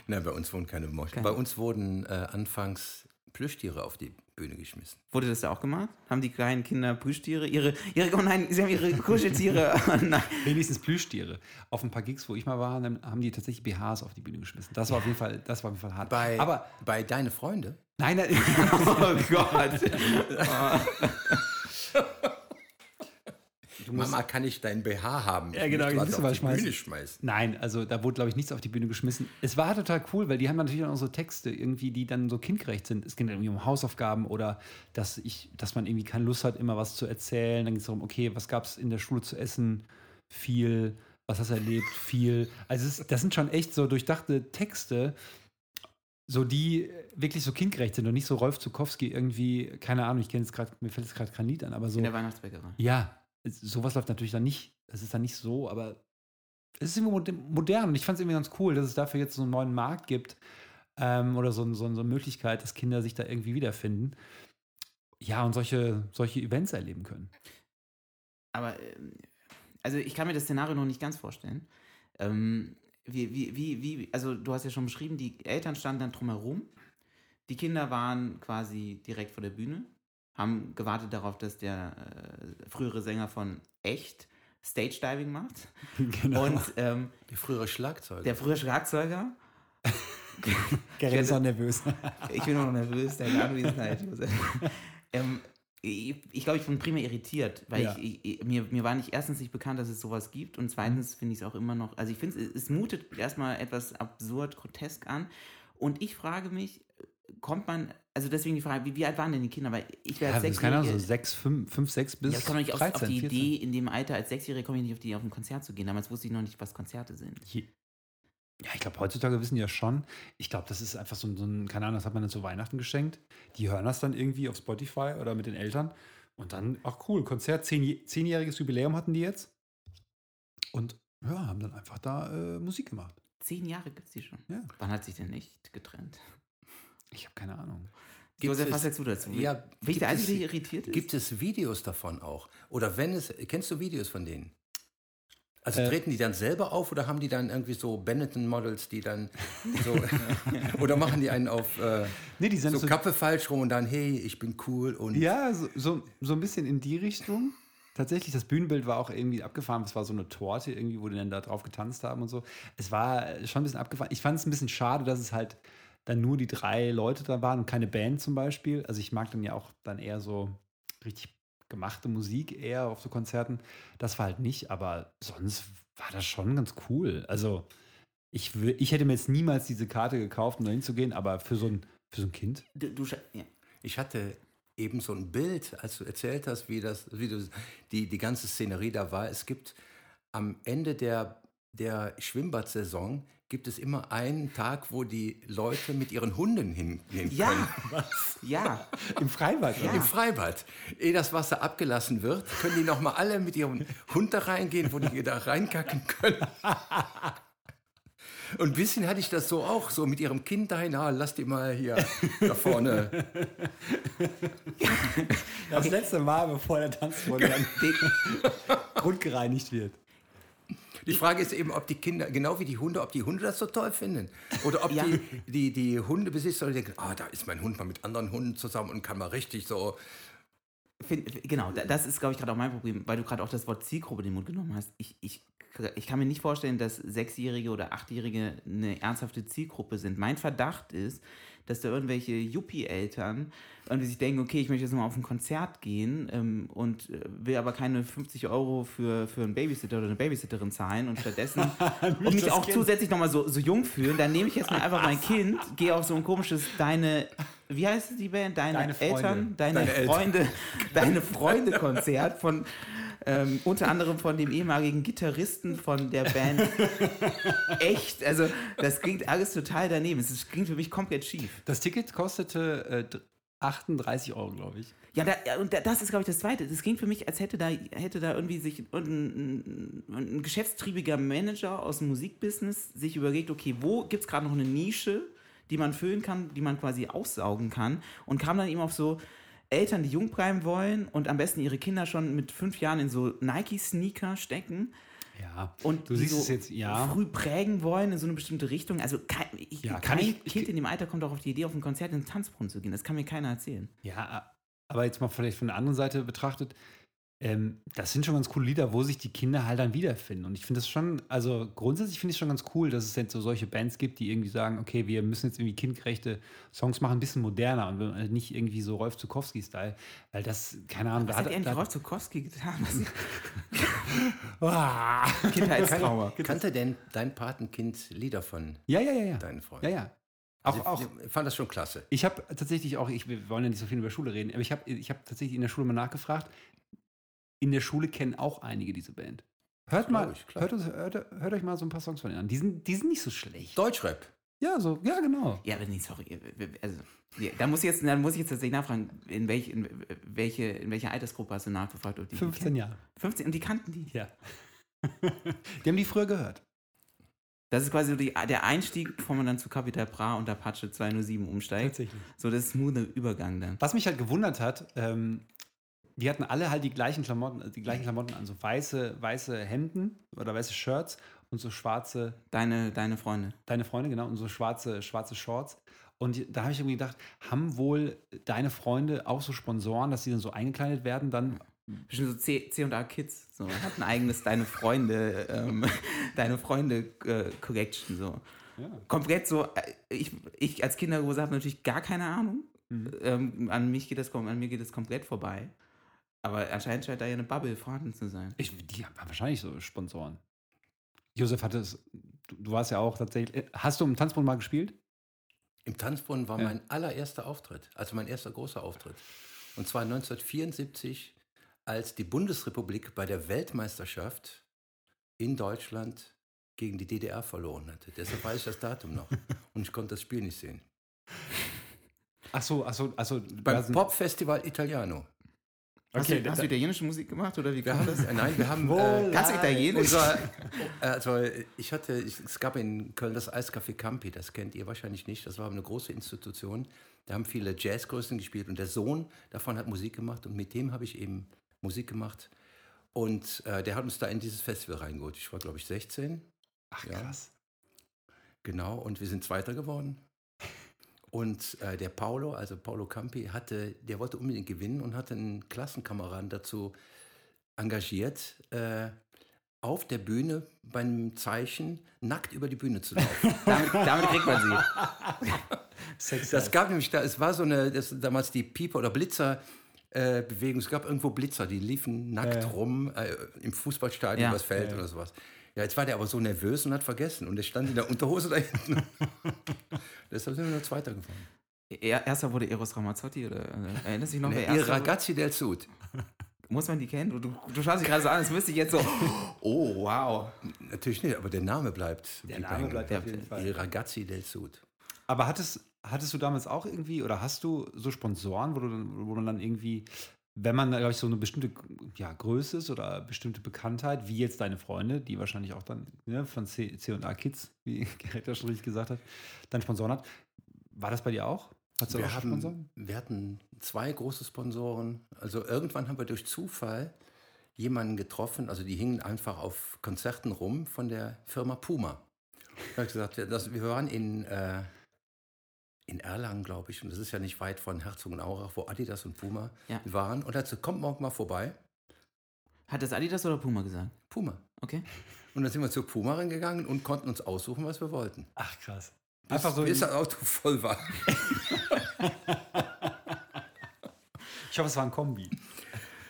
Nein, bei uns wurden keine Mosch. Keine. Bei uns wurden äh, anfangs Plüschtiere auf die Bühne geschmissen. Wurde das da auch gemacht? Haben die kleinen Kinder Plüschtiere? Ihre, ihre, oh nein, sie haben ihre Kuscheltiere. Oh nein. Wenigstens Plüschtiere. Auf ein paar Gigs, wo ich mal war, dann haben die tatsächlich BHs auf die Bühne geschmissen. Das war auf jeden Fall, das war auf jeden Fall hart. Bei, aber bei deine Freunde? nein, nein Oh Gott. Mama, kann ich deinen BH haben? Ja, genau, ich ich muss auf die schmeißen. Bühne schmeißen. Nein, also da wurde, glaube ich, nichts auf die Bühne geschmissen. Es war total cool, weil die haben natürlich auch so Texte irgendwie, die dann so kindgerecht sind. Es geht irgendwie um Hausaufgaben oder dass ich, dass man irgendwie keine Lust hat, immer was zu erzählen. Dann geht es darum, okay, was gab es in der Schule zu essen? Viel. Was hast du erlebt? Viel. Also es, das sind schon echt so durchdachte Texte, so die wirklich so kindgerecht sind und nicht so Rolf Zukowski irgendwie, keine Ahnung, ich kenne jetzt gerade, mir fällt jetzt gerade kein Lied an, aber so. In der Weihnachtsbäckerei. Ja, es- sowas läuft natürlich dann nicht. Das ist dann nicht so, aber es ist irgendwie mod- modern und ich fand es irgendwie ganz cool, dass es dafür jetzt so einen neuen Markt gibt ähm, oder so, ein- so, eine Möglichkeit, dass Kinder sich da irgendwie wiederfinden. Ja, und solche, solche Events erleben können. Aber, ähm, also ich kann mir das Szenario noch nicht ganz vorstellen. Ähm, wie, wie, wie, wie, also du hast ja schon beschrieben, die Eltern standen dann drumherum. Die Kinder waren quasi direkt vor der Bühne, haben gewartet darauf, dass der äh, frühere Sänger von Echt Stage Diving macht. genau. Und ähm, Die frühere Schlagzeuger. der frühere Schlagzeuger, Gerrit ist auch nervös. ich bin noch nervös, der Anwesenheit. ähm, ich ich glaube, ich bin primär irritiert, weil Ja. ich, ich, mir, mir war nicht erstens nicht bekannt, dass es sowas gibt und zweitens finde ich es auch immer noch, also ich finde es, es mutet erstmal etwas absurd, grotesk an und ich frage mich, kommt man, also deswegen die Frage, wie, wie alt waren denn die Kinder? Weil ich wäre Ja, als keine Ahnung, so sechs, fünf, fünf, sechs bis ja, ich komme nicht auf, 13, auf die 14. Idee, in dem Alter als Sechsjährige komme ich nicht auf die, auf ein Konzert zu gehen. Damals wusste ich noch nicht, was Konzerte sind. Je- Ja, ich glaube, heutzutage wissen die ja schon. Ich glaube, das ist einfach so, ein- so ein, keine Ahnung, das hat man dann zu Weihnachten geschenkt. Die hören das dann irgendwie auf Spotify oder mit den Eltern. Und dann, ach cool, Konzert, zehn, zehnjähriges Jubiläum hatten die jetzt. Und ja, haben dann einfach da äh, Musik gemacht. Zehn Jahre gibt es die schon. Ja. Wann hat sich denn nicht getrennt? Ich habe keine Ahnung. Gibt Josef, es- was sagst du dazu? Ja, Bin ich der Einzige, es- der irritiert ist? Gibt es Videos davon auch? Oder wenn es, kennst du Videos von denen? Also Äh. treten die dann selber auf oder haben die dann irgendwie so Benetton-Models, die dann so, oder machen die einen auf äh, Nee, die sind so so, Kappe falsch rum und dann, hey, ich bin cool und ja, so, so, so ein bisschen in die Richtung. Tatsächlich, das Bühnenbild war auch irgendwie abgefahren. Es war so eine Torte irgendwie, wo die dann da drauf getanzt haben und so. Es war schon ein bisschen abgefahren. Ich fand es ein bisschen schade, dass es halt dann nur die drei Leute da waren und keine Band zum Beispiel. Also ich mag dann ja auch dann eher so richtig gemachte Musik eher auf so Konzerten. Das war halt nicht, aber sonst war das schon ganz cool. Also ich, ich hätte mir jetzt niemals diese Karte gekauft, um da hinzugehen, aber für so ein, für so ein Kind. Du, du, ja. Ich hatte eben so ein Bild, als du erzählt hast, wie das, wie du die, die ganze Szenerie da war. Es gibt am Ende der, der Schwimmbadsaison gibt es immer einen Tag, wo die Leute mit ihren Hunden hingehen Ja, können. ja. Im Freibad, Ja. Im Freibad. Ehe das Wasser abgelassen wird, können die nochmal alle mit ihrem Hund da reingehen, wo die da reinkacken können. Und ein bisschen hatte ich das so auch, so mit ihrem Kind dahin, ah, lass die mal hier da vorne. Das letzte Mal, bevor der Tanzboden dann grundgereinigt wird. Die Frage ist eben, ob die Kinder, genau wie die Hunde, ob die Hunde das so toll finden. Oder ob Ja. die, die, die Hundebesitzer denken, ah, da ist mein Hund mal mit anderen Hunden zusammen und kann mal richtig so. Find, genau, da- das ist, glaube ich, gerade auch mein Problem, weil du gerade auch das Wort Zielgruppe in den Mund genommen hast. Ich, ich ich kann mir nicht vorstellen, dass Sechsjährige oder Achtjährige eine ernsthafte Zielgruppe sind. Mein Verdacht ist, dass da irgendwelche Yuppie-Eltern irgendwie sich denken, okay, ich möchte jetzt mal auf ein Konzert gehen ähm, und äh, will aber keine 50 Euro für, für einen Babysitter oder eine Babysitterin zahlen und stattdessen und mich auch zusätzlich nochmal so, so jung fühlen, dann nehme ich jetzt mal einfach mein Kind, gehe auf so ein komisches Deine, wie heißt die Band? Deine, Deine Freunde. Eltern, deine, Deine Eltern. Freunde, deine Freunde-Konzert von ähm, unter anderem von dem ehemaligen Gitarristen von der Band Echt. Also, das klingt alles total daneben. Es klingt für mich komplett schief. Das Ticket kostete äh, d- 38 Euro, glaube ich. Ja, da, und da- das ist, glaube ich, das Zweite. Das klingt für mich, als hätte da, hätte da irgendwie sich ein, ein, ein geschäftstriebiger Manager aus dem Musikbusiness sich überlegt, okay, wo gibt es gerade noch eine Nische, die man füllen kann, die man quasi aussaugen kann und kam dann eben auf so Eltern, die jung bleiben wollen und am besten ihre Kinder schon mit fünf Jahren in so Nike-Sneaker stecken Ja. und du die siehst so es jetzt, ja. früh prägen wollen in so eine bestimmte Richtung. Also kein, ich, Ja, kein ich- ich- Kind in dem Alter kommt auch auf die Idee, auf ein Konzert in den Tanzbrunnen zu gehen. Das kann mir keiner erzählen. Ja, aber jetzt mal vielleicht von der anderen Seite betrachtet, ähm, das sind schon ganz coole Lieder, wo sich die Kinder halt dann wiederfinden. Und ich finde das schon, also grundsätzlich finde ich es schon ganz cool, dass es jetzt so solche Bands gibt, die irgendwie sagen, okay, wir müssen jetzt irgendwie kindgerechte Songs machen, ein bisschen moderner und halt nicht irgendwie so Rolf Zukowski-Style. Weil das, keine Ahnung, Was da hat er eigentlich da- Rolf Zukowski getan? Ah. Kindheitstrauma? Kannte denn dein Patenkind Lieder von Ja, ja, ja, ja. deinen Freunden? Ja, ja. Auch, Also auch, ich, ich fand das schon klasse. Ich habe tatsächlich auch, ich, wir wollen ja nicht so viel über Schule reden, aber ich habe ich hab tatsächlich in der Schule mal nachgefragt. In der Schule kennen auch einige diese Band. Hört mal, ich, klar. hört, hört, hört euch mal so ein paar Songs von ihnen an. Die sind, die sind nicht so schlecht. Deutschrap. Ja, so, ja, genau. Ja, aber nee, sorry. Also, ja, da muss ich jetzt, dann muss ich jetzt tatsächlich nachfragen, in, welch, in, welche, in welcher Altersgruppe hast du nachgefragt? Ob die die 15 kennen? Jahre. 15 und die kannten die. Ja. die haben die früher gehört. Das ist quasi so die, der Einstieg, bevor man dann zu Capital Bra und Apache 207 umsteigt. Tatsächlich. So das smoothe Übergang dann. Was mich halt gewundert hat, ähm, die hatten alle halt die gleichen Klamotten, die gleichen Klamotten an, so weiße, weiße Hemden oder weiße Shirts und so schwarze Deine, deine Freunde. Deine Freunde, genau, und so schwarze, schwarze Shorts. Und da habe ich irgendwie gedacht, haben wohl deine Freunde auch so Sponsoren, dass sie dann so eingekleidet werden, dann Bestimmt so C, C und A Kids. So, hat ein eigenes Deine Freunde, ähm, Deine Freunde äh, Collection. So. Ja. Komplett so, äh, ich, ich als Kindergrose habe natürlich gar keine Ahnung. Mhm. Ähm, an, mich geht das, an mir geht das komplett vorbei. Aber anscheinend scheint da ja eine Bubble vorhanden zu sein. Ich, die haben wahrscheinlich so Sponsoren. Josef hatte es, du, du warst ja auch tatsächlich, hast du im Tanzbund mal gespielt? Im Tanzbrunnen war Ja. mein allererster Auftritt, also mein erster großer Auftritt. Und zwar 1974, als die Bundesrepublik bei der Weltmeisterschaft in Deutschland gegen die DDR verloren hatte. Deshalb weiß ich das Datum noch. Und ich konnte das Spiel nicht sehen. Ach so, ach so, ach so. Beim Popfestival Italiano. Hast, Okay, du, hast du italienische Musik gemacht oder wie kam das? nein, wir haben. Äh, Kannst du Italienisch? Unser, also ich hatte, ich, es gab in Köln das Eiscafé Campi, das kennt ihr wahrscheinlich nicht. Das war eine große Institution. Da haben viele Jazzgrößen gespielt und der Sohn davon hat Musik gemacht und mit dem habe ich eben Musik gemacht. Und äh, der hat uns da in dieses Festival reingeholt. Ich war, glaube ich, 16. Ach Ja. krass. Genau, und wir sind Zweiter geworden. Und äh, der Paolo, also Paolo Campi, hatte, der wollte unbedingt gewinnen und hatte einen Klassenkameraden dazu engagiert, äh, auf der Bühne beim Zeichen nackt über die Bühne zu laufen. damit, damit kriegt man sie. Sex Das gab nämlich da, es war so eine, das, damals die Pieper oder Blitzer. äh, Bewegung. Es gab irgendwo Blitzer, die liefen nackt rum äh, im Fußballstadion Ja. Ja, ja. oder sowas. Ja, jetzt war der aber so nervös und hat vergessen. Und er stand in der Unterhose da hinten. Deshalb sind wir nur Zweiter geworden. Er, erster wurde Eros Ramazzotti oder äh, erinnerst du dich noch, Ne, wer Il erster wurde? Ragazzi del Sud. Muss man die kennen? Du, du, du schaust dich gerade so an, als müsste ich jetzt so, oh wow. Natürlich nicht, aber der Name bleibt. Der Name bleibt auf jeden Fall. Il Ragazzi del Sud. Aber hattest, hattest du damals auch irgendwie, oder hast du so Sponsoren, wo, du, dann- wo man dann irgendwie, wenn man, glaube ich, so eine bestimmte ja, Größe ist oder bestimmte Bekanntheit, wie jetzt deine Freunde, die wahrscheinlich auch dann ne, von C, C&A Kids, wie Gerrit ja schon richtig gesagt hat, dann Sponsoren hat. War das bei dir auch? Hattest du Wir, auch haben, Sponsoren? wir hatten zwei große Sponsoren. Also irgendwann haben wir durch Zufall jemanden getroffen, also die hingen einfach auf Konzerten rum von der Firma Puma. Ich habe gesagt, wir waren in, äh, in Erlangen, glaube ich, und das ist ja nicht weit von Herzogenaurach, wo Adidas und Puma Ja. waren. Und dazu kommt morgen mal vorbei. Hat das Adidas oder Puma gesagt? Puma. Okay. Und dann sind wir zu Puma reingegangen und konnten uns aussuchen, was wir wollten. Ach krass. Einfach so. Bis das Auto voll war. ich hoffe, es war ein Kombi.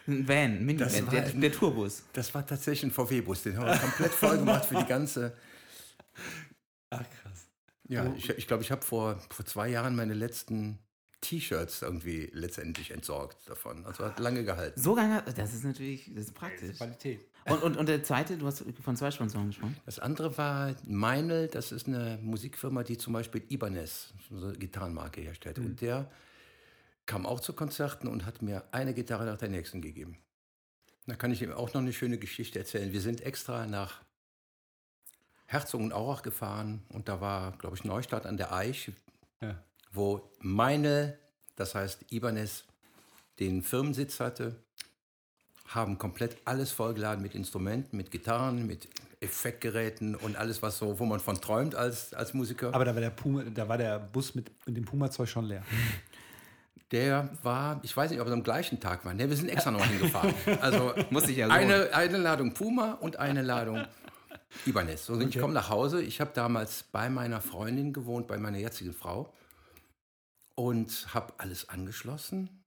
Ein Van, ein Minivan, der, ein- der Tourbus. Das war tatsächlich ein VW-Bus. Den haben wir komplett voll gemacht für die ganze. Ja, ich glaube, ich, glaub, ich habe vor, vor zwei Jahren meine letzten T-Shirts irgendwie letztendlich entsorgt davon. Also hat lange gehalten. So lange, das ist natürlich, das ist praktisch. Qualität. Und, und, und der zweite, du hast von zwei Sponsoren gesprochen. Das andere war Meinl, das ist eine Musikfirma, die zum Beispiel Ibanez, so eine Gitarrenmarke herstellt. Und der kam auch zu Konzerten und hat mir eine Gitarre nach der nächsten gegeben. Da kann ich ihm auch noch eine schöne Geschichte erzählen. Wir sind extra nach Herzogenaurach gefahren und da war, glaube ich, Neustadt an der Eich, Ja. wo meine, das heißt Ibanez, den Firmensitz hatte, haben komplett alles vollgeladen mit Instrumenten, mit Gitarren, mit Effektgeräten und alles, was so, wo man von träumt als, als Musiker. Aber da war der Puma, da war der Bus mit, mit dem Puma-Zeug schon leer. der war, ich weiß nicht, ob es am gleichen Tag war. Ne, wir sind extra noch hingefahren. Also Muss ich ja lohnen. eine, eine Ladung Puma und eine Ladung Ibanez. Und ich komme nach Hause. Ich habe damals bei meiner Freundin gewohnt, bei meiner jetzigen Frau. Und habe alles angeschlossen.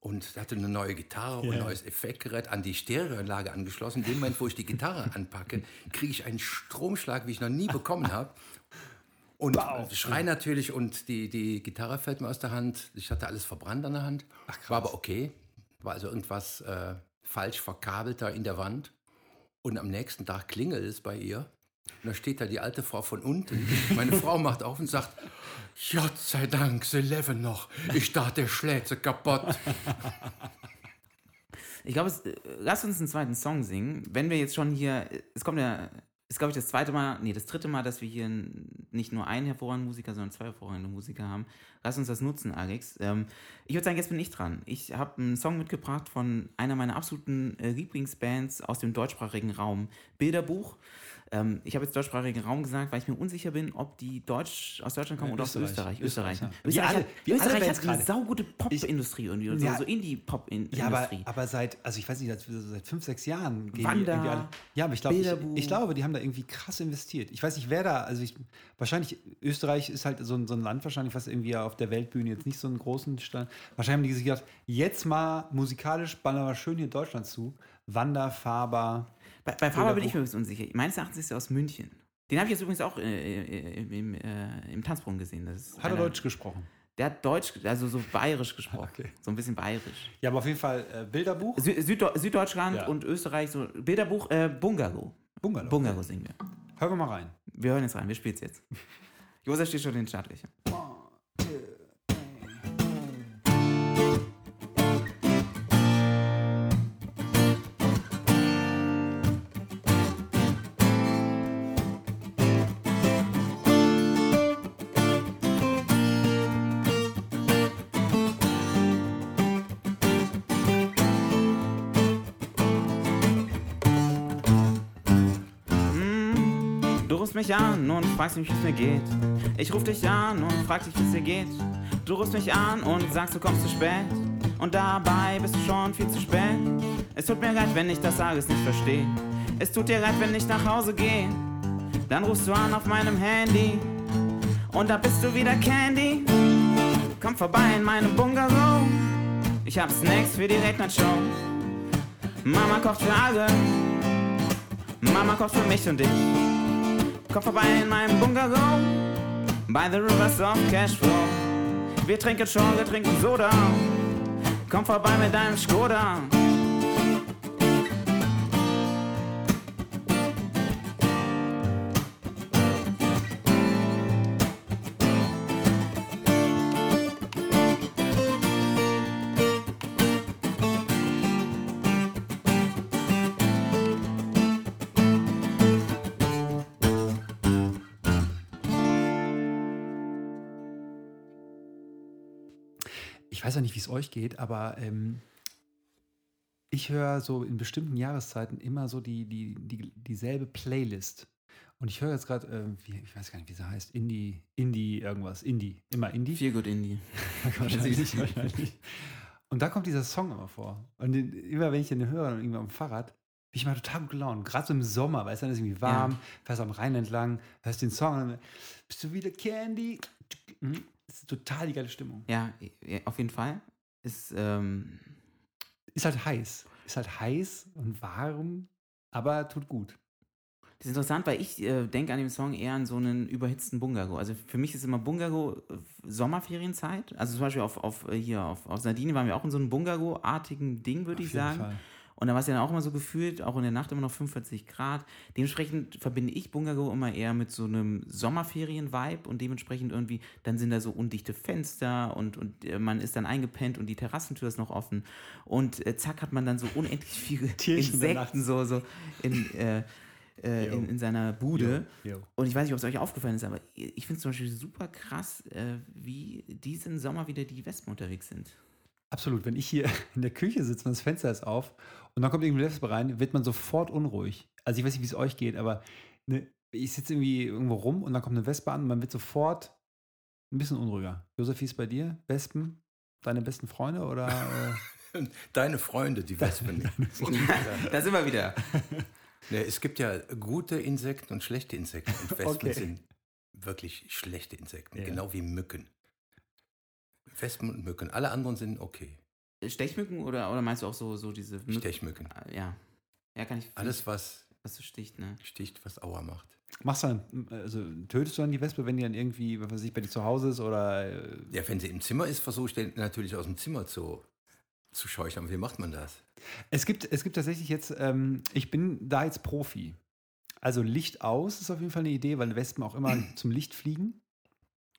Und hatte eine neue Gitarre und ein neues Effektgerät an die Stereoanlage angeschlossen. In dem Moment, wo ich die Gitarre anpacke, kriege ich einen Stromschlag, wie ich noch nie bekommen habe. Und schrei natürlich und die, die Gitarre fällt mir aus der Hand. Ich hatte alles verbrannt an der Hand. War aber okay. War also irgendwas äh, falsch verkabelt da in der Wand. Und am nächsten Tag klingelt es bei ihr. Und da steht da die alte Frau von unten. Meine Frau macht auf und sagt, Gott sei Dank, sie leben noch. Ich dachte, der schlägt sie kaputt. Ich glaube, äh, lass uns einen zweiten Song singen. Wenn wir jetzt schon hier, es kommt ja, ist glaube ich das zweite Mal, nee, das dritte Mal, dass wir hier nicht nur einen hervorragenden Musiker, sondern zwei hervorragende Musiker haben. Lass uns das nutzen, Alex. Ähm, ich würde sagen, jetzt bin ich dran. Ich habe einen Song mitgebracht von einer meiner absoluten äh, Lieblingsbands aus dem deutschsprachigen Raum, Bilderbuch. Ähm, ich habe jetzt deutschsprachigen Raum gesagt, weil ich mir unsicher bin, ob die Deutsch, aus Deutschland kommen Ja, oder aus Österreich. Österreich. Österreich, Österreich, ja. Österreich, alle- hat, Österreich hat eine saugute Pop-Industrie irgendwie, so, Ja. so Indie-Pop-Industrie. Ja, aber, aber seit, also ich weiß nicht, seit, fünf, sechs Jahren gehen Wander, die irgendwie alle. Ja, aber ich glaube, ich, ich glaube, die haben da irgendwie krass investiert. Ich weiß nicht, wer da, also ich, wahrscheinlich, Österreich ist halt so ein, so ein Land wahrscheinlich, was irgendwie auf der Weltbühne jetzt nicht so einen großen Stand. Wahrscheinlich haben die sich gedacht, jetzt mal musikalisch ballern wir schön hier in Deutschland zu. Wander, Faber. Bei, bei Faber bin ich mir übrigens unsicher. Meines Erachtens ist er aus München. Den habe ich jetzt übrigens auch äh, äh, im, äh, im Tanzbrunnen gesehen. Hat er Deutsch gesprochen? Der hat Deutsch, also so bayerisch gesprochen. Okay. So ein bisschen bayerisch. Ja, aber auf jeden Fall äh, Bilderbuch. Sü Süddeu Süddeutschland Ja. und Österreich, so Bilderbuch, äh, Bungalow. Bungalow. Bungalow singen wir. Hören wir mal rein. Wir hören jetzt rein, wir spielen es jetzt. Josef steht schon in den Startlöchern. Du rufst mich an und fragst mich, wie es mir geht. Ich ruf dich an und frag dich, wie es dir geht. Du rufst mich an und sagst, du kommst zu spät. Und dabei bist du schon viel zu spät. Es tut mir leid, wenn ich das alles nicht verstehe. Es tut dir leid, wenn ich nach Hause gehe. Dann rufst du an auf meinem Handy. Und da bist du wieder Candy. Komm vorbei in meinem Bungalow. Ich hab Snacks für die Late Night Show. Mama kocht für alle. Mama kocht für mich und dich. Komm vorbei in meinem Bungalow By the rivers of Cashflow Wir trinken schon, wir trinken Soda. Komm vorbei mit deinem Skoda Ich weiß ja nicht, wie es euch geht, aber ähm, ich höre so in bestimmten Jahreszeiten immer so die, die, die, dieselbe Playlist. Und ich höre jetzt gerade, wie- ich weiß gar nicht, wie sie heißt, Indie, Indie irgendwas, Indie, immer Indie. Viel gut Indie wahrscheinlich, wahrscheinlich. Und da kommt dieser Song immer vor. Und den, immer wenn ich den höre und irgendwie am Fahrrad, bin ich mal total gut gelaunt. Gerade so im Sommer, weil es dann ist irgendwie warm, fährst am Rhein entlang, hörst den Song und dann bist du wieder Candy. Das ist total die geile Stimmung. Ja, auf jeden Fall. Ist, ähm, Ist halt heiß. Ist halt heiß und warm, aber tut gut. Das ist interessant, weil ich äh, denke an dem Song eher an so einen überhitzten Bungalow. Also für mich ist immer Bungalow äh, Sommerferienzeit. Also zum Beispiel auf, auf äh, hier auf, auf Sardinien waren wir auch in so einem Bungalow-artigen Ding, würde ich sagen. Fall. Und da war es ja dann auch immer so gefühlt, auch in der Nacht immer noch 45 Grad. Dementsprechend verbinde ich Bungalow immer eher mit so einem Sommerferien-Vibe und dementsprechend irgendwie, dann sind da so undichte Fenster und, und äh, man ist dann eingepennt und die Terrassentür ist noch offen. Und äh, zack hat man dann so unendlich viele Tierchen Insekten so, so in, äh, äh, in, in seiner Bude. Jo, jo. Und ich weiß nicht, ob es euch aufgefallen ist, aber ich finde es zum Beispiel super krass, äh, wie diesen Sommer wieder die Wespen unterwegs sind. Absolut. Wenn ich hier in der Küche sitze und das Fenster ist auf und dann kommt irgendwie Wespe rein, wird man sofort unruhig. Also ich weiß nicht, wie es euch geht, aber ne, ich sitze irgendwie irgendwo rum und dann kommt eine Wespe an und man wird sofort ein bisschen unruhiger. Josef, wie ist bei dir? Wespen? Deine besten Freunde oder? Äh, Deine Freunde, die Wespen. da sind wir wieder. Ne, es gibt ja gute Insekten und schlechte Insekten. Und Wespen Okay. sind wirklich schlechte Insekten, Ja. genau wie Mücken. Wespen und Mücken. Alle anderen sind okay. Stechmücken oder, oder meinst du auch so, so diese Mücken? Stechmücken. Ja. Ja, kann ich. Alles, was was so sticht, ne? sticht, was Aua macht. machst du dann, also tötest du dann die Wespe, wenn die dann irgendwie, was weiß ich, bei dir zu Hause ist oder äh, Ja, wenn sie im Zimmer ist, versuche ich den natürlich aus dem Zimmer zu, zu scheuchen. Wie macht man das? Es gibt, es gibt tatsächlich jetzt, ähm, ich bin da jetzt Profi. Also Licht aus ist auf jeden Fall eine Idee, weil Wespen auch immer zum Licht fliegen.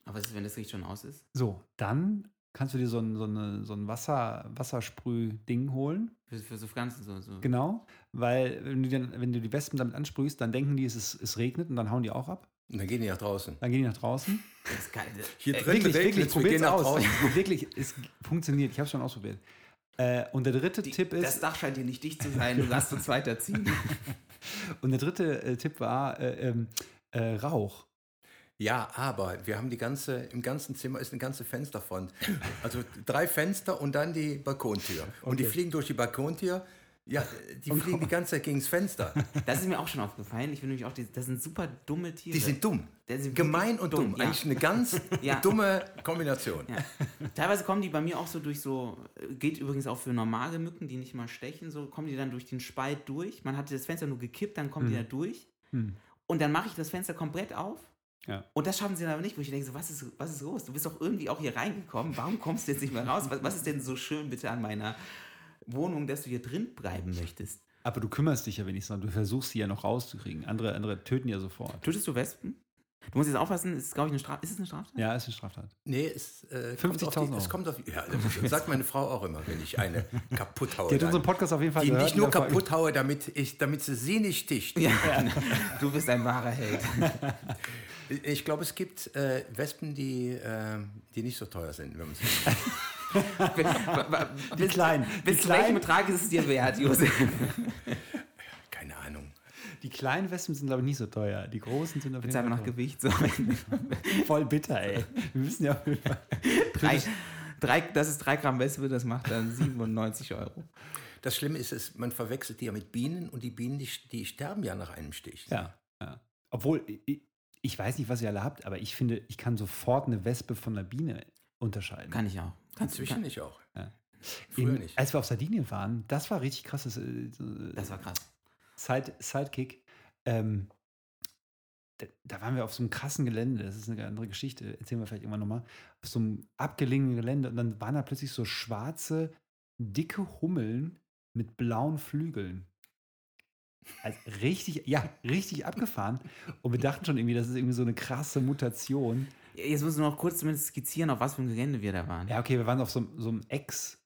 Aber was ist, wenn das Licht schon aus ist? So, dann kannst du dir so ein, so eine, so ein Wasser, Wassersprüh-Ding holen. Für, für so Pflanzen so. so. Genau, weil wenn du, dann, wenn du die Wespen damit ansprühst, dann denken die, es, ist, es regnet und dann hauen die auch ab. Und dann gehen die nach draußen. Dann gehen die nach draußen. Das ist geil. Hier Äh, drin wirklich, wirklich, es, wir probiert's nach aus. draußen. wirklich, es funktioniert. Ich habe es schon ausprobiert. Äh, und der dritte die, Tipp das ist, Dach scheint hier nicht dicht zu sein, du darfst uns weiterziehen. und der dritte äh, Tipp war äh, ähm, äh, Rauch. Ja, aber wir haben die ganze, im ganzen Zimmer ist eine ganze Fensterfront. Also drei Fenster und dann die Balkontür. Und die Okay. fliegen durch die Balkontür. Ja, die fliegen die ganze Zeit gegen das Fenster. Das ist mir auch schon aufgefallen. Ich finde nämlich auch, die, das sind super dumme Tiere. Die sind dumm. Die sind Gemein und dumm. Ja. Eigentlich eine ganz Ja. dumme Kombination. Ja. Teilweise kommen die bei mir auch so durch so, geht übrigens auch für normale Mücken, die nicht mal stechen, so kommen die dann durch den Spalt durch. Man hat das Fenster nur gekippt, dann kommen die da durch. Hm. Und dann mache ich das Fenster komplett auf. Ja. Und das schaffen sie dann aber nicht, wo ich denke, so, was ist, was ist los? Du bist doch irgendwie auch hier reingekommen. Warum kommst du jetzt nicht mehr raus? Was, was ist denn so schön bitte an meiner Wohnung, dass du hier drin bleiben möchtest? Aber du kümmerst dich ja wenigstens, du versuchst sie ja noch rauszukriegen. Andere, andere töten ja sofort. Tötest du Wespen? Du musst jetzt aufpassen, ist glaube ich eine Straftat. Ist es eine Straftat? Ja, ist eine Straftat. Nee, es, äh, 50.000 kommt auf die, es Euro. kommt auf Ja, das sagt meine Frau auch immer, wenn ich eine kaputt haue. Die hat unseren Podcast auf jeden Fall die gehört. nicht nur kaputt haue, damit, ich, damit sie sie nicht sticht. Ja, du bist ein wahrer Held. Ich glaube, es gibt äh, Wespen, die, äh, die nicht so teuer sind, wenn man sie Die kleinen. Bis zu welchem. Betrag ist es dir wert, Josef? Die kleinen Wespen sind, glaube ich, nicht so teuer. Die großen sind auf jeden Fall nach. Gewicht. So. voll bitter, ey. Wir müssen ja auf jeden Fall. drei, drei, das ist 3 Gramm Wespe, das macht dann 97 Euro. Das Schlimme ist, es, man verwechselt die ja mit Bienen und die Bienen, die, die sterben ja nach einem Stich. Ja, ja. Obwohl, ich, ich weiß nicht, was ihr alle habt, aber ich finde, ich kann sofort eine Wespe von einer Biene unterscheiden. Kann ich auch. Kannst du, Inzwischen kann, nicht auch. Ja. Früher In, nicht. Als wir auf Sardinien waren, das war richtig krasses äh, das war krass. Side, Sidekick. Ähm, da, da waren wir auf so einem krassen Gelände, das ist eine andere Geschichte, erzählen wir vielleicht irgendwann nochmal, auf so einem abgelegenen Gelände und dann waren da plötzlich so schwarze, dicke Hummeln mit blauen Flügeln. Also richtig, ja, richtig abgefahren. Und wir dachten schon irgendwie, das ist irgendwie so eine krasse Mutation. Jetzt müssen wir noch kurz zumindest skizzieren, auf was für ein Gelände wir da waren. Ja, okay, wir waren auf so, so einem Ex,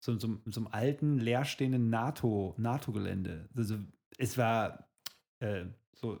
so, so, so einem alten, leerstehenden NATO, NATO-Gelände. Also, es war äh, so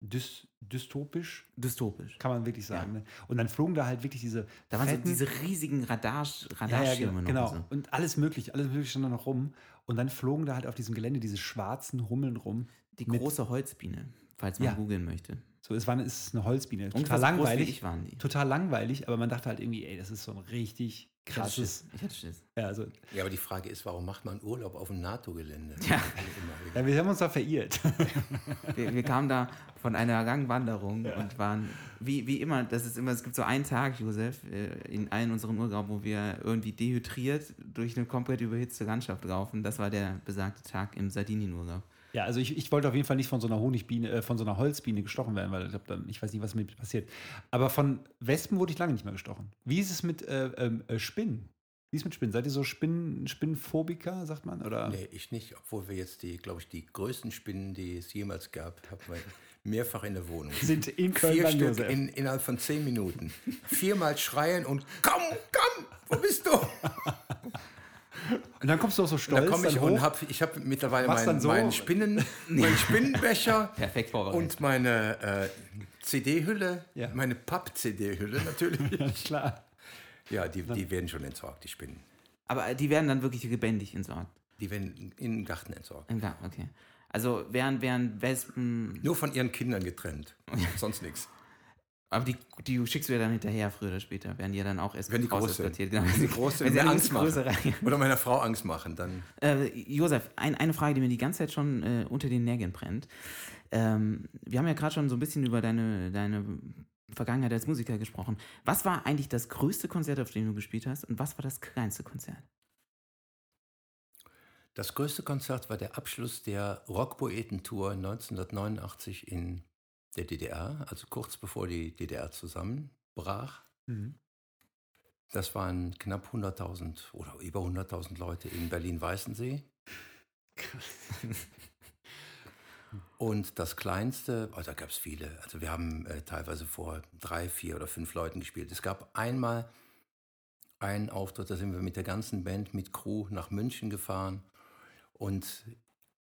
dys, dystopisch, Dystopisch. kann man wirklich sagen. Ne? Und dann flogen da halt wirklich diese. Da waren so fetten- diese riesigen Radar, ja, ja, Radarschirme genau. genau. und So. Und alles mögliche, alles mögliche stand da noch rum. Und dann flogen da halt auf diesem Gelände diese schwarzen Hummeln rum. Die große Holzbiene. falls man Ja. googeln möchte. So, es war eine, es ist eine Holzbiene. Total so groß langweilig. ich waren die. Total langweilig, aber man dachte halt irgendwie, ey, das ist so ein richtig Ich hatte krasses. Schiss. Ich hatte Schiss. Ja, also, Ja, aber die Frage ist, warum macht man Urlaub auf dem NATO-Gelände? Ja. Wieder. ja, wir haben uns da verirrt. Wir, wir kamen da von einer Gangwanderung und waren, wie, wie immer, das ist immer, es gibt so einen Tag, Josef, äh, in allen unseren Urlaub, wo wir irgendwie dehydriert durch eine komplett überhitzte Landschaft laufen. Das war der besagte Tag im Sardinienurlaub. Ja, also ich, ich wollte auf jeden Fall nicht von so einer Honigbiene, äh, von so einer Holzbiene gestochen werden, weil ich, glaub, dann, ich weiß nicht, was mit mir passiert. Aber von Wespen wurde ich lange nicht mehr gestochen. Wie ist es mit äh, ähm, äh, Spinnen? Wie ist es mit Spinnen? Seid ihr so Spinnen, Spinnenphobiker, sagt man? Oder? Nee, ich nicht, obwohl wir jetzt die, glaube ich, die größten Spinnen, die es jemals gab, haben wir mehrfach in der Wohnung. Sind in Köln Vier Stück Josef. in, innerhalb von zehn Minuten. Viermal schreien und komm, komm, wo bist du? Und dann kommst du auch so Da stolz komme ich dann und hoch. habe ich hab mittlerweile meinen so- meinen Spinnen, meinen Spinnenbecher Perfekt vorbereitet. und meine äh, CD-Hülle, Ja. meine Papp-CD-Hülle natürlich. Klar. Ja, die, die werden schon entsorgt, die Spinnen. Aber äh, die werden dann wirklich lebendig entsorgt. Die werden in den Garten entsorgt. Im Garten, okay. Also wären, wären Wespen, Nur von ihren Kindern getrennt. Sonst nichts. Aber die, die schickst du ja dann hinterher, früher oder später, werden die ja dann auch erst Wenn die groß sind. Genau. Wenn die groß sind, Wenn sie Angst machen. Oder meiner Frau Angst machen, dann Äh, Josef, ein, eine Frage, die mir die ganze Zeit schon äh, unter den Nägeln brennt. Ähm, wir haben ja gerade schon so ein bisschen über deine, deine Vergangenheit als Musiker gesprochen. Was war eigentlich das größte Konzert, auf dem du gespielt hast und was war das kleinste Konzert? Das größte Konzert war der Abschluss der Rockpoeten-Tour 1989 in der DDR, also kurz bevor die DDR zusammenbrach. Mhm. Das waren knapp 100.000 oder über 100.000 Leute in Berlin-Weißensee. Und das kleinste, oh, da gab es viele. Also wir haben äh, teilweise vor drei, vier oder fünf Leuten gespielt. Es gab einmal einen Auftritt, da sind wir mit der ganzen Band, mit Crew nach München gefahren. Und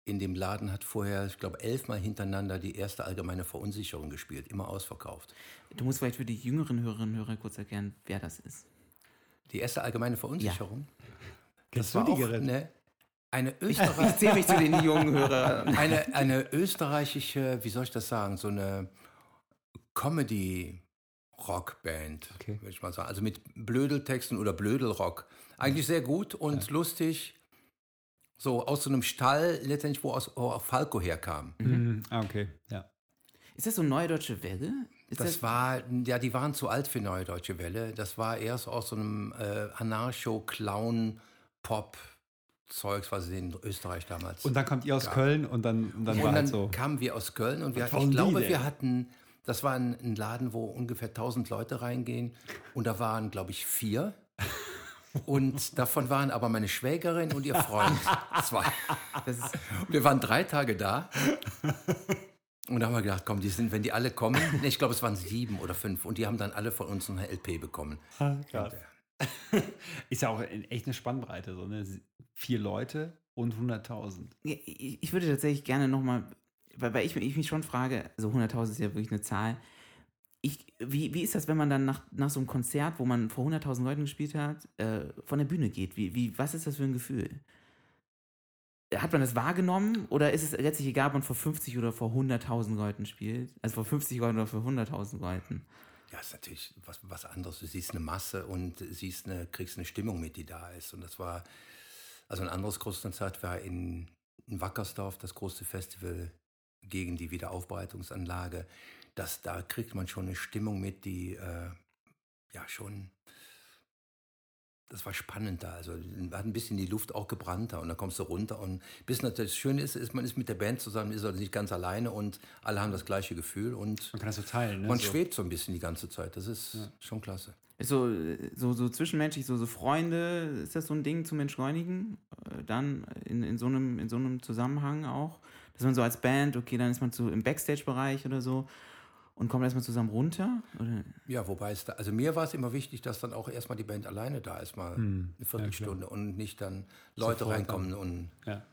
in dem Laden hat vorher, ich glaube, elfmal hintereinander die erste allgemeine Verunsicherung gespielt, immer ausverkauft. Du musst vielleicht für die jüngeren Hörerinnen und Hörer kurz erklären, wer das ist. Die erste allgemeine Verunsicherung? Kennst war du die auch eine, eine, Ich Österreich, zähle mich zu den jungen Hörern. eine, eine österreichische, wie soll ich das sagen, so eine Comedy-Rockband, Okay. würde ich mal sagen. Also mit Blödeltexten oder Blödelrock. Eigentlich sehr gut und lustig. So aus so einem Stall, letztendlich, wo aus wo auch Falco herkam. Mhm. Ah, okay. Ja. Ist das so Neue Deutsche Welle? Ist Das war, ja, die waren zu alt für Neue Deutsche Welle. Das war erst aus so einem äh, Anarcho-Clown-Pop-Zeugs, was es in Österreich damals. Und dann kommt ihr aus Ja. Köln und dann, und dann und war dann halt so. kamen wir aus Köln und wir, ich glaube, denn? wir hatten, das war ein, ein Laden, wo ungefähr 1000 Leute reingehen und da waren, glaube ich, vier. Und davon waren aber meine Schwägerin und ihr Freund zwei. ist, Und wir waren drei Tage da. Und da haben wir gedacht, komm, die sind, wenn die alle kommen, nee, ich glaube, es waren sieben oder fünf, und die haben dann alle von uns eine LP bekommen. Krass. Ist ja auch in- echt eine Spannbreite. So, ne? Vier Leute und 100.000. Ja, ich ich würde tatsächlich gerne nochmal, weil, weil ich, ich mich schon frage, also 100.000 ist ja wirklich eine Zahl. Ich, wie, wie ist das, wenn man dann nach, nach so einem Konzert, wo man vor 100.000 Leuten gespielt hat, äh, von der Bühne geht? Wie, wie, was ist das für ein Gefühl? Hat man das wahrgenommen oder ist es letztlich egal, ob man vor 50 oder vor 100.000 Leuten spielt? Also vor 50 Leuten oder vor 100.000 Leuten? Ja, ist natürlich was, was anderes. Du siehst eine Masse und siehst eine, kriegst eine Stimmung mit, die da ist. Und das war, also ein anderes großes Konzert war in, in Wackersdorf, das große Festival gegen die Wiederaufbereitungsanlage. Das, da kriegt man schon eine Stimmung mit, die äh, ja schon, das war spannend da. Also hat ein bisschen die Luft auch gebrannt da und dann kommst du runter und bis natürlich das Schöne ist, ist, man ist mit der Band zusammen, ist also nicht ganz alleine und alle haben das gleiche Gefühl und Man kann das so teilen. Ne? man so. schwebt so ein bisschen die ganze Zeit. Das ist schon klasse. Ist So, so, so zwischenmenschlich, so, so Freunde, ist das so ein Ding zum Entschleunigen? Äh, Dann in, in, so einem, in so einem Zusammenhang auch? Dass man so als Band, okay, dann ist man so im Backstage-Bereich oder so und kommt erstmal zusammen runter? Oder? Ja, wobei es da, also mir war es immer wichtig, dass dann auch erstmal die Band alleine da ist, mal Hm, eine Viertelstunde und nicht dann Leute Sofort reinkommen und Ja.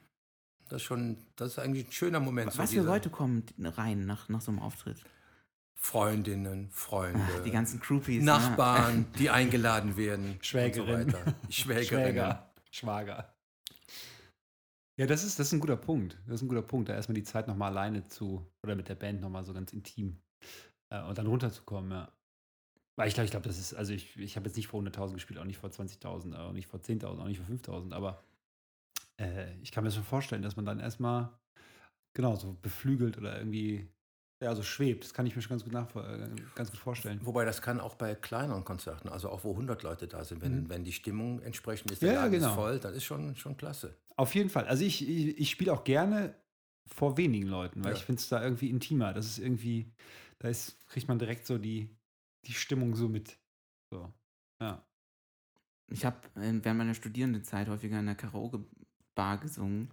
das ist schon, das ist eigentlich ein schöner Moment. Was für Leute kommen rein nach, nach so einem Auftritt? Freundinnen, Freunde, Ach, die ganzen Groupies. Nachbarn, die eingeladen werden. Schwägerin. Und so. Schwäger. Schwager. Ja, das ist, das ist ein guter Punkt. Das ist ein guter Punkt, da erstmal die Zeit nochmal alleine zu, oder mit der Band nochmal so ganz intim äh, und dann runterzukommen, ja. Weil ich glaube, ich glaube, das ist, also ich, ich habe jetzt nicht vor 100.000 gespielt, auch nicht vor 20.000, auch nicht vor 10.000, auch nicht vor 5.000, aber äh, ich kann mir schon vorstellen, dass man dann erstmal, genau, so beflügelt oder irgendwie, ja, so schwebt. Das kann ich mir schon ganz gut, nach, äh, ganz gut vorstellen. Wobei das kann auch bei kleineren Konzerten, also auch wo 100 Leute da sind, wenn, Mhm. wenn die Stimmung entsprechend ist, Ja, der ja, Laden genau. ist voll, das ist schon, schon klasse. Auf jeden Fall. Also ich, ich, ich spiele auch gerne vor wenigen Leuten, weil Ja. ich finde es da irgendwie intimer. Das ist irgendwie, da ist, kriegt man direkt so die, die Stimmung so mit. So. Ja. Ich habe während meiner Studierendenzeit häufiger in der Karaoke-Bar gesungen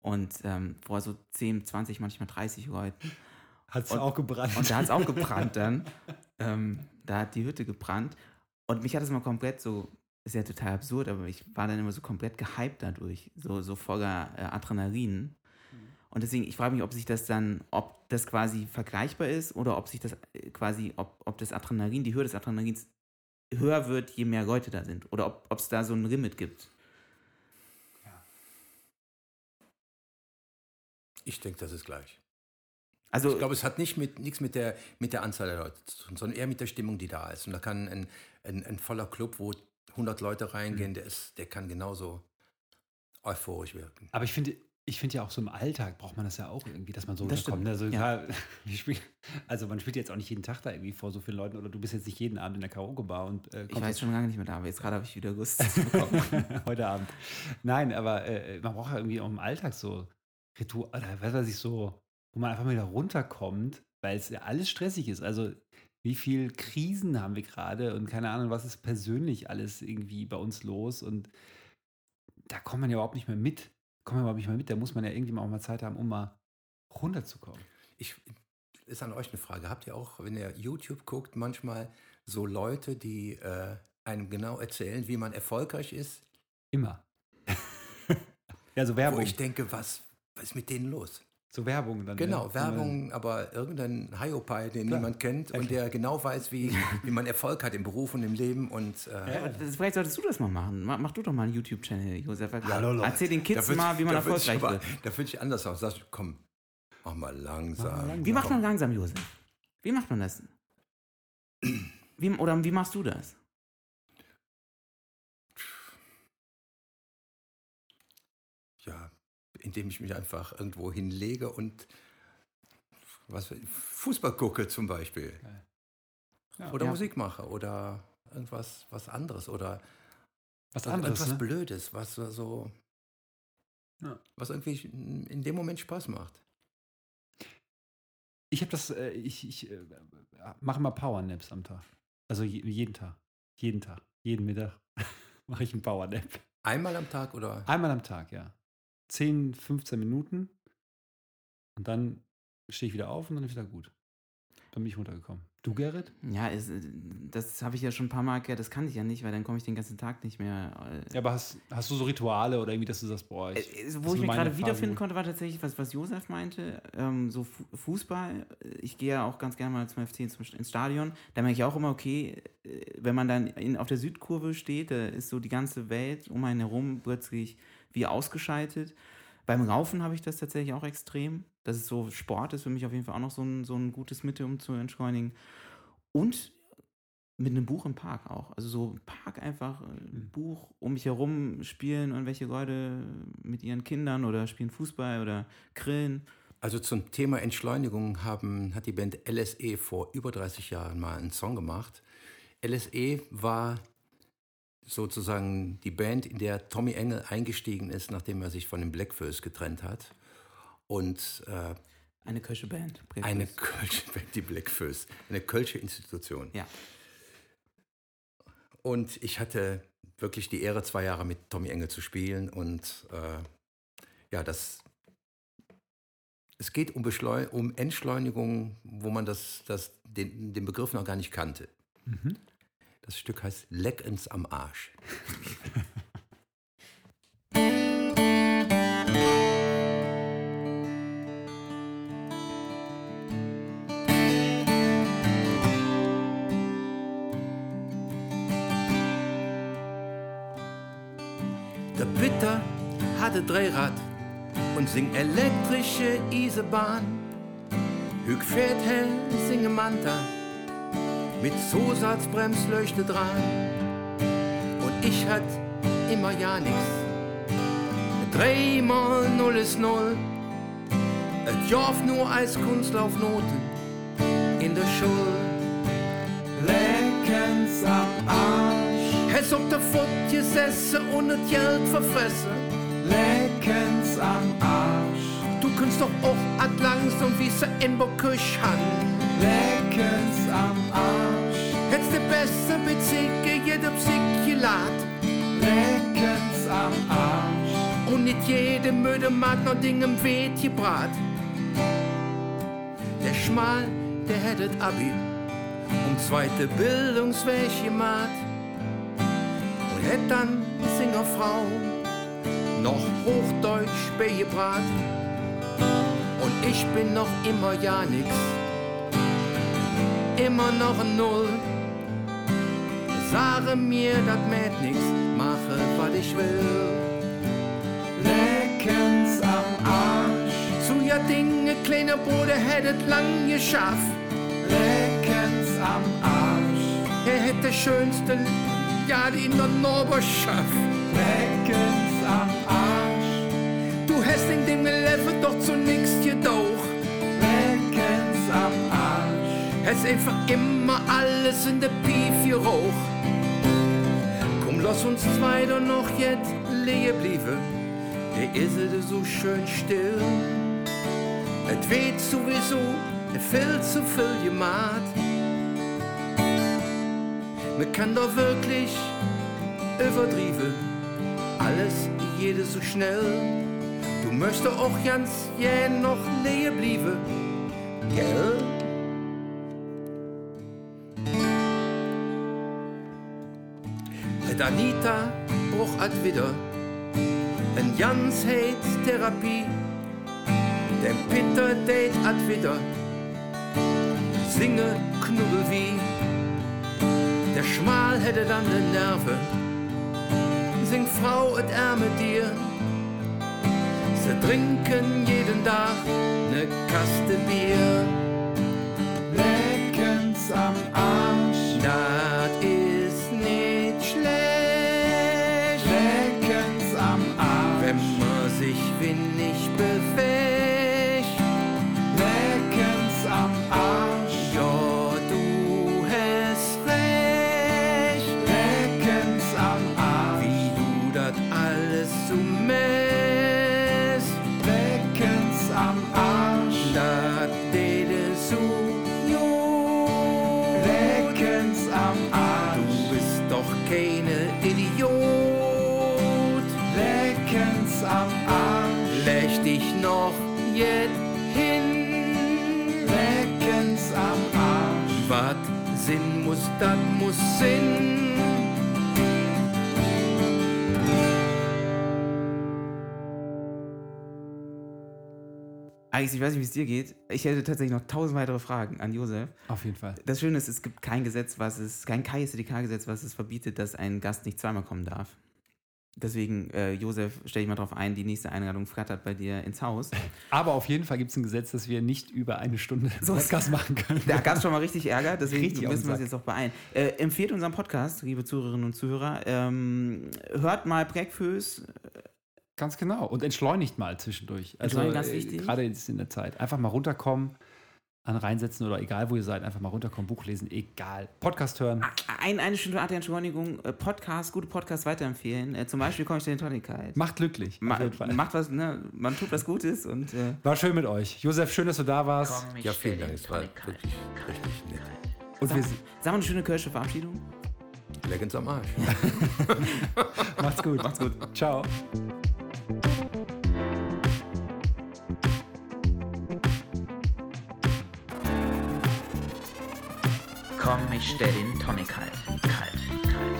und ähm, vor so 10, 20, manchmal 30 Leuten. Hat es auch gebrannt. Und da hat es auch gebrannt dann. Ähm, da hat die Hütte gebrannt. Und mich hat es mal komplett so, ist ja total absurd, aber ich war dann immer so komplett gehypt dadurch. So, so voller äh, Adrenalin. Und deswegen, ich frage mich, ob sich das dann, ob das quasi vergleichbar ist oder ob sich das äh, quasi, ob, ob das Adrenalin, die Höhe des Adrenalins höher wird, je mehr Leute da sind. Oder ob es da so ein Limit gibt. Ich denke, das ist gleich. Also, Ich glaube, es hat nicht mit, nichts mit der, mit der Anzahl der Leute zu tun, sondern eher mit der Stimmung, die da ist. Und da kann ein, ein, ein voller Club, wo 100 Leute reingehen, Mhm. der, ist, der kann genauso euphorisch wirken. Aber ich finde, ich finde ja auch so im Alltag braucht man das ja auch irgendwie, dass man so Das runterkommt. Also, Ja. also man spielt jetzt auch nicht jeden Tag da irgendwie vor so vielen Leuten oder du bist jetzt nicht jeden Abend in der Karaoke-Bar und äh, ich weiß schon lange nicht mehr da, aber jetzt gerade habe ich wieder Lust. heute Abend. Nein, aber äh, man braucht ja irgendwie auch im Alltag so Ritual, oder was weiß ich, so, wo man einfach mal wieder runterkommt, weil es ja alles stressig ist. Also, wie viel Krisen haben wir gerade und keine Ahnung, was ist persönlich alles irgendwie bei uns los und da kommt man ja überhaupt nicht mehr mit. Man überhaupt nicht mehr mit. Da muss man ja irgendwie mal auch mal Zeit haben, um mal runterzukommen. Ich, ist an euch eine Frage. Habt ihr auch, wenn ihr YouTube guckt, manchmal so Leute, die äh, einem genau erzählen, wie man erfolgreich ist? Immer. ja, so Wo Werbung. ich denke, was, was ist mit denen los? So Werbung dann. Genau, ne? Werbung, aber irgendein Hiopai, den Klar. niemand kennt Ja, und der genau weiß, wie, wie man Erfolg hat im Beruf und im Leben. Und, äh, Aber das, vielleicht solltest du das mal machen. Mach, mach du doch mal einen YouTube-Channel, Josef. Hallo, Leute. Erzähl den Kids würd mal, ich- wie man ich erfolgreich wird. Da würde ich anders aus. Sag, komm, mach mal langsam. Mach mal langsam. Wie macht man langsam, Josef? Wie macht man das? Wie, oder wie machst du das? Indem ich mich einfach irgendwo hinlege und was, Fußball gucke zum Beispiel. Ja. Oder Ja. Musik mache oder irgendwas was anderes oder Was anderes, irgendwas ne? Blödes, was so Ja. was irgendwie in dem Moment Spaß macht. Ich habe das, äh, ich, ich äh, mache mal Powernaps am Tag. Also je, jeden Tag. Jeden Tag. Jeden Mittag mache ich einen Powernap. Einmal am Tag oder Einmal am Tag, ja. 10, 15 Minuten. Und dann stehe ich wieder auf und dann ist wieder gut. Dann bin ich runtergekommen. Du, Gerrit? Ja, es, äh, das habe ich ja schon ein paar Mal gehört. Das kann ich ja nicht, weil dann komme ich den ganzen Tag nicht mehr. äh, Ja, aber hast, hast du so Rituale oder irgendwie, dass du sagst, boah, ich, Äh, das Wo ich mich gerade wiederfinden konnte, war tatsächlich, was, was Josef meinte. Ähm, so Fu Fußball. Ich gehe ja auch ganz gerne mal zum FC ins Stadion. Da merke ich auch immer, okay, äh, wenn man dann in, auf der Südkurve steht, da ist so die ganze Welt um einen herum plötzlich wie ausgeschaltet. Beim Laufen habe ich das tatsächlich auch extrem. Das ist so, Sport ist für mich auf jeden Fall auch noch so ein, so ein gutes Mittel, um zu entschleunigen. Und mit einem Buch im Park auch. Also so im Park einfach äh, ein Buch um mich herum spielen irgendwelche Leute mit ihren Kindern oder spielen Fußball oder grillen. Also zum Thema Entschleunigung haben, hat die Band LSE vor über 30 Jahren mal einen Song gemacht. LSE war sozusagen die Band, in der Tommy Engel eingestiegen ist, nachdem er sich von den Blackfoes getrennt hat. Und äh, Eine Kölsche Band. eine Kölsche Band, die Blackfoes, eine Kölsche Institution. Ja. Und ich hatte wirklich die Ehre, zwei Jahre mit Tommy Engel zu spielen. Und äh, ja, das. Es geht um, Beschleu um Entschleunigung, wo man das, das, den, den Begriff noch gar nicht kannte. Mhm. Das Stück heißt Leck uns am Arsch. Der Peter hatte Dreirad und sing elektrische Isebahn. Hüg fährt hell, singe Manta mit Zusatzbremsleuchte dran. Und ich hat immer ja nix. Dreimal null ist null. Et jauf nur als Kunstlaufnoten in der Schule. Leckens am Arsch, Es ob der Fott gesessen und das Geld verfressen. leckens am Arsch, Du kannst doch auch at langsam wie se in Boküsch han. leckens am Arsch, Hätt's de beste Bezirke, jeder Psyche lad. leckens am Arsch, Und nicht jede Müde mag noch Ding im Weet gebrat. Der Schmal, der hättet Abi und zweite Bildungsweg gemacht. Und hätt dann Singerfrau noch Hochdeutsch beigebracht. Und ich bin noch immer ja nix, immer noch ein Null. Sage mir, dat mäht nix, mache, was ich will. leckens am Arsch, Zu ja Dinge, kleiner Bruder, hättet lang geschafft. leckens am Arsch, Er hätte schönste Jahr in der Nachbarschaft. leckens am Arsch, Du hast in dem Leben doch zu nix gedaucht. Hast einfach immer alles in der Pief geraucht. Komm, lass uns zwei doch noch jetzt leer blieben. Der ist es so schön still. Et weht sowieso viel zu viel gemacht. Man kann doch wirklich übertrieben. Alles, jede so schnell. Du möchtest auch ganz jäh noch leer blieben. Gell? Et Anita bruch at wieder en Jans heit Therapie. Den Peter date at wieder singe knubbel wie. Der Schmal hätte dann den Nerven. Sing Frau et Ärme dir. Sie trinken jeden Tag ne Kaste Bier. leckens am Arsch, Das Sinn muss, das muss Sinn. Alex, ich weiß nicht, wie es dir geht. Ich hätte tatsächlich noch tausend weitere Fragen an Josef. Auf jeden Fall. Das Schöne ist, es gibt kein Gesetz, was es, kein KSDK-Gesetz, was es verbietet, dass ein Gast nicht zweimal kommen darf. Deswegen, äh, Josef, stelle ich mal drauf ein, die nächste Einladung flattert bei dir ins Haus. Aber auf jeden Fall gibt es ein Gesetz, dass wir nicht über eine Stunde So Podcast machen können. Da gab es schon mal richtig Ärger, deswegen Richtig müssen wir uns jetzt auch beeilen. Äh, empfehlt unseren Podcast, liebe Zuhörerinnen und Zuhörer. Ähm, hört mal Breakfast. Ganz genau. Und entschleunigt mal zwischendurch. Also ganz äh, wichtig. gerade jetzt in der Zeit. Einfach mal runterkommen, an reinsetzen oder egal wo ihr seid, einfach mal runterkommen, Buch lesen, egal. Podcast hören. Ein, eine Stunde Art der Entschleunigung, äh, Podcast, gute Podcasts weiterempfehlen. Äh, zum Beispiel komme ich in Tonikeit. Macht glücklich. Ma macht was, ne? Man tut was Gutes und äh, War schön mit euch. Josef, schön, dass du da warst. Komm, ich Ja, vielen Dank, den es war Tonic wirklich richtig nett. Und wir sag, sag mal eine schöne Kirsche Verabschiedung. Leckens am Arsch. macht's gut. macht's gut. Ciao. Komm, ich stell den Tonic kalt, kalt, kalt.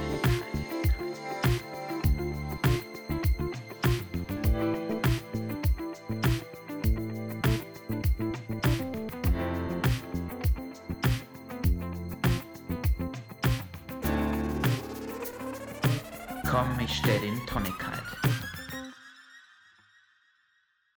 Komm, ich stell den Tonic kalt,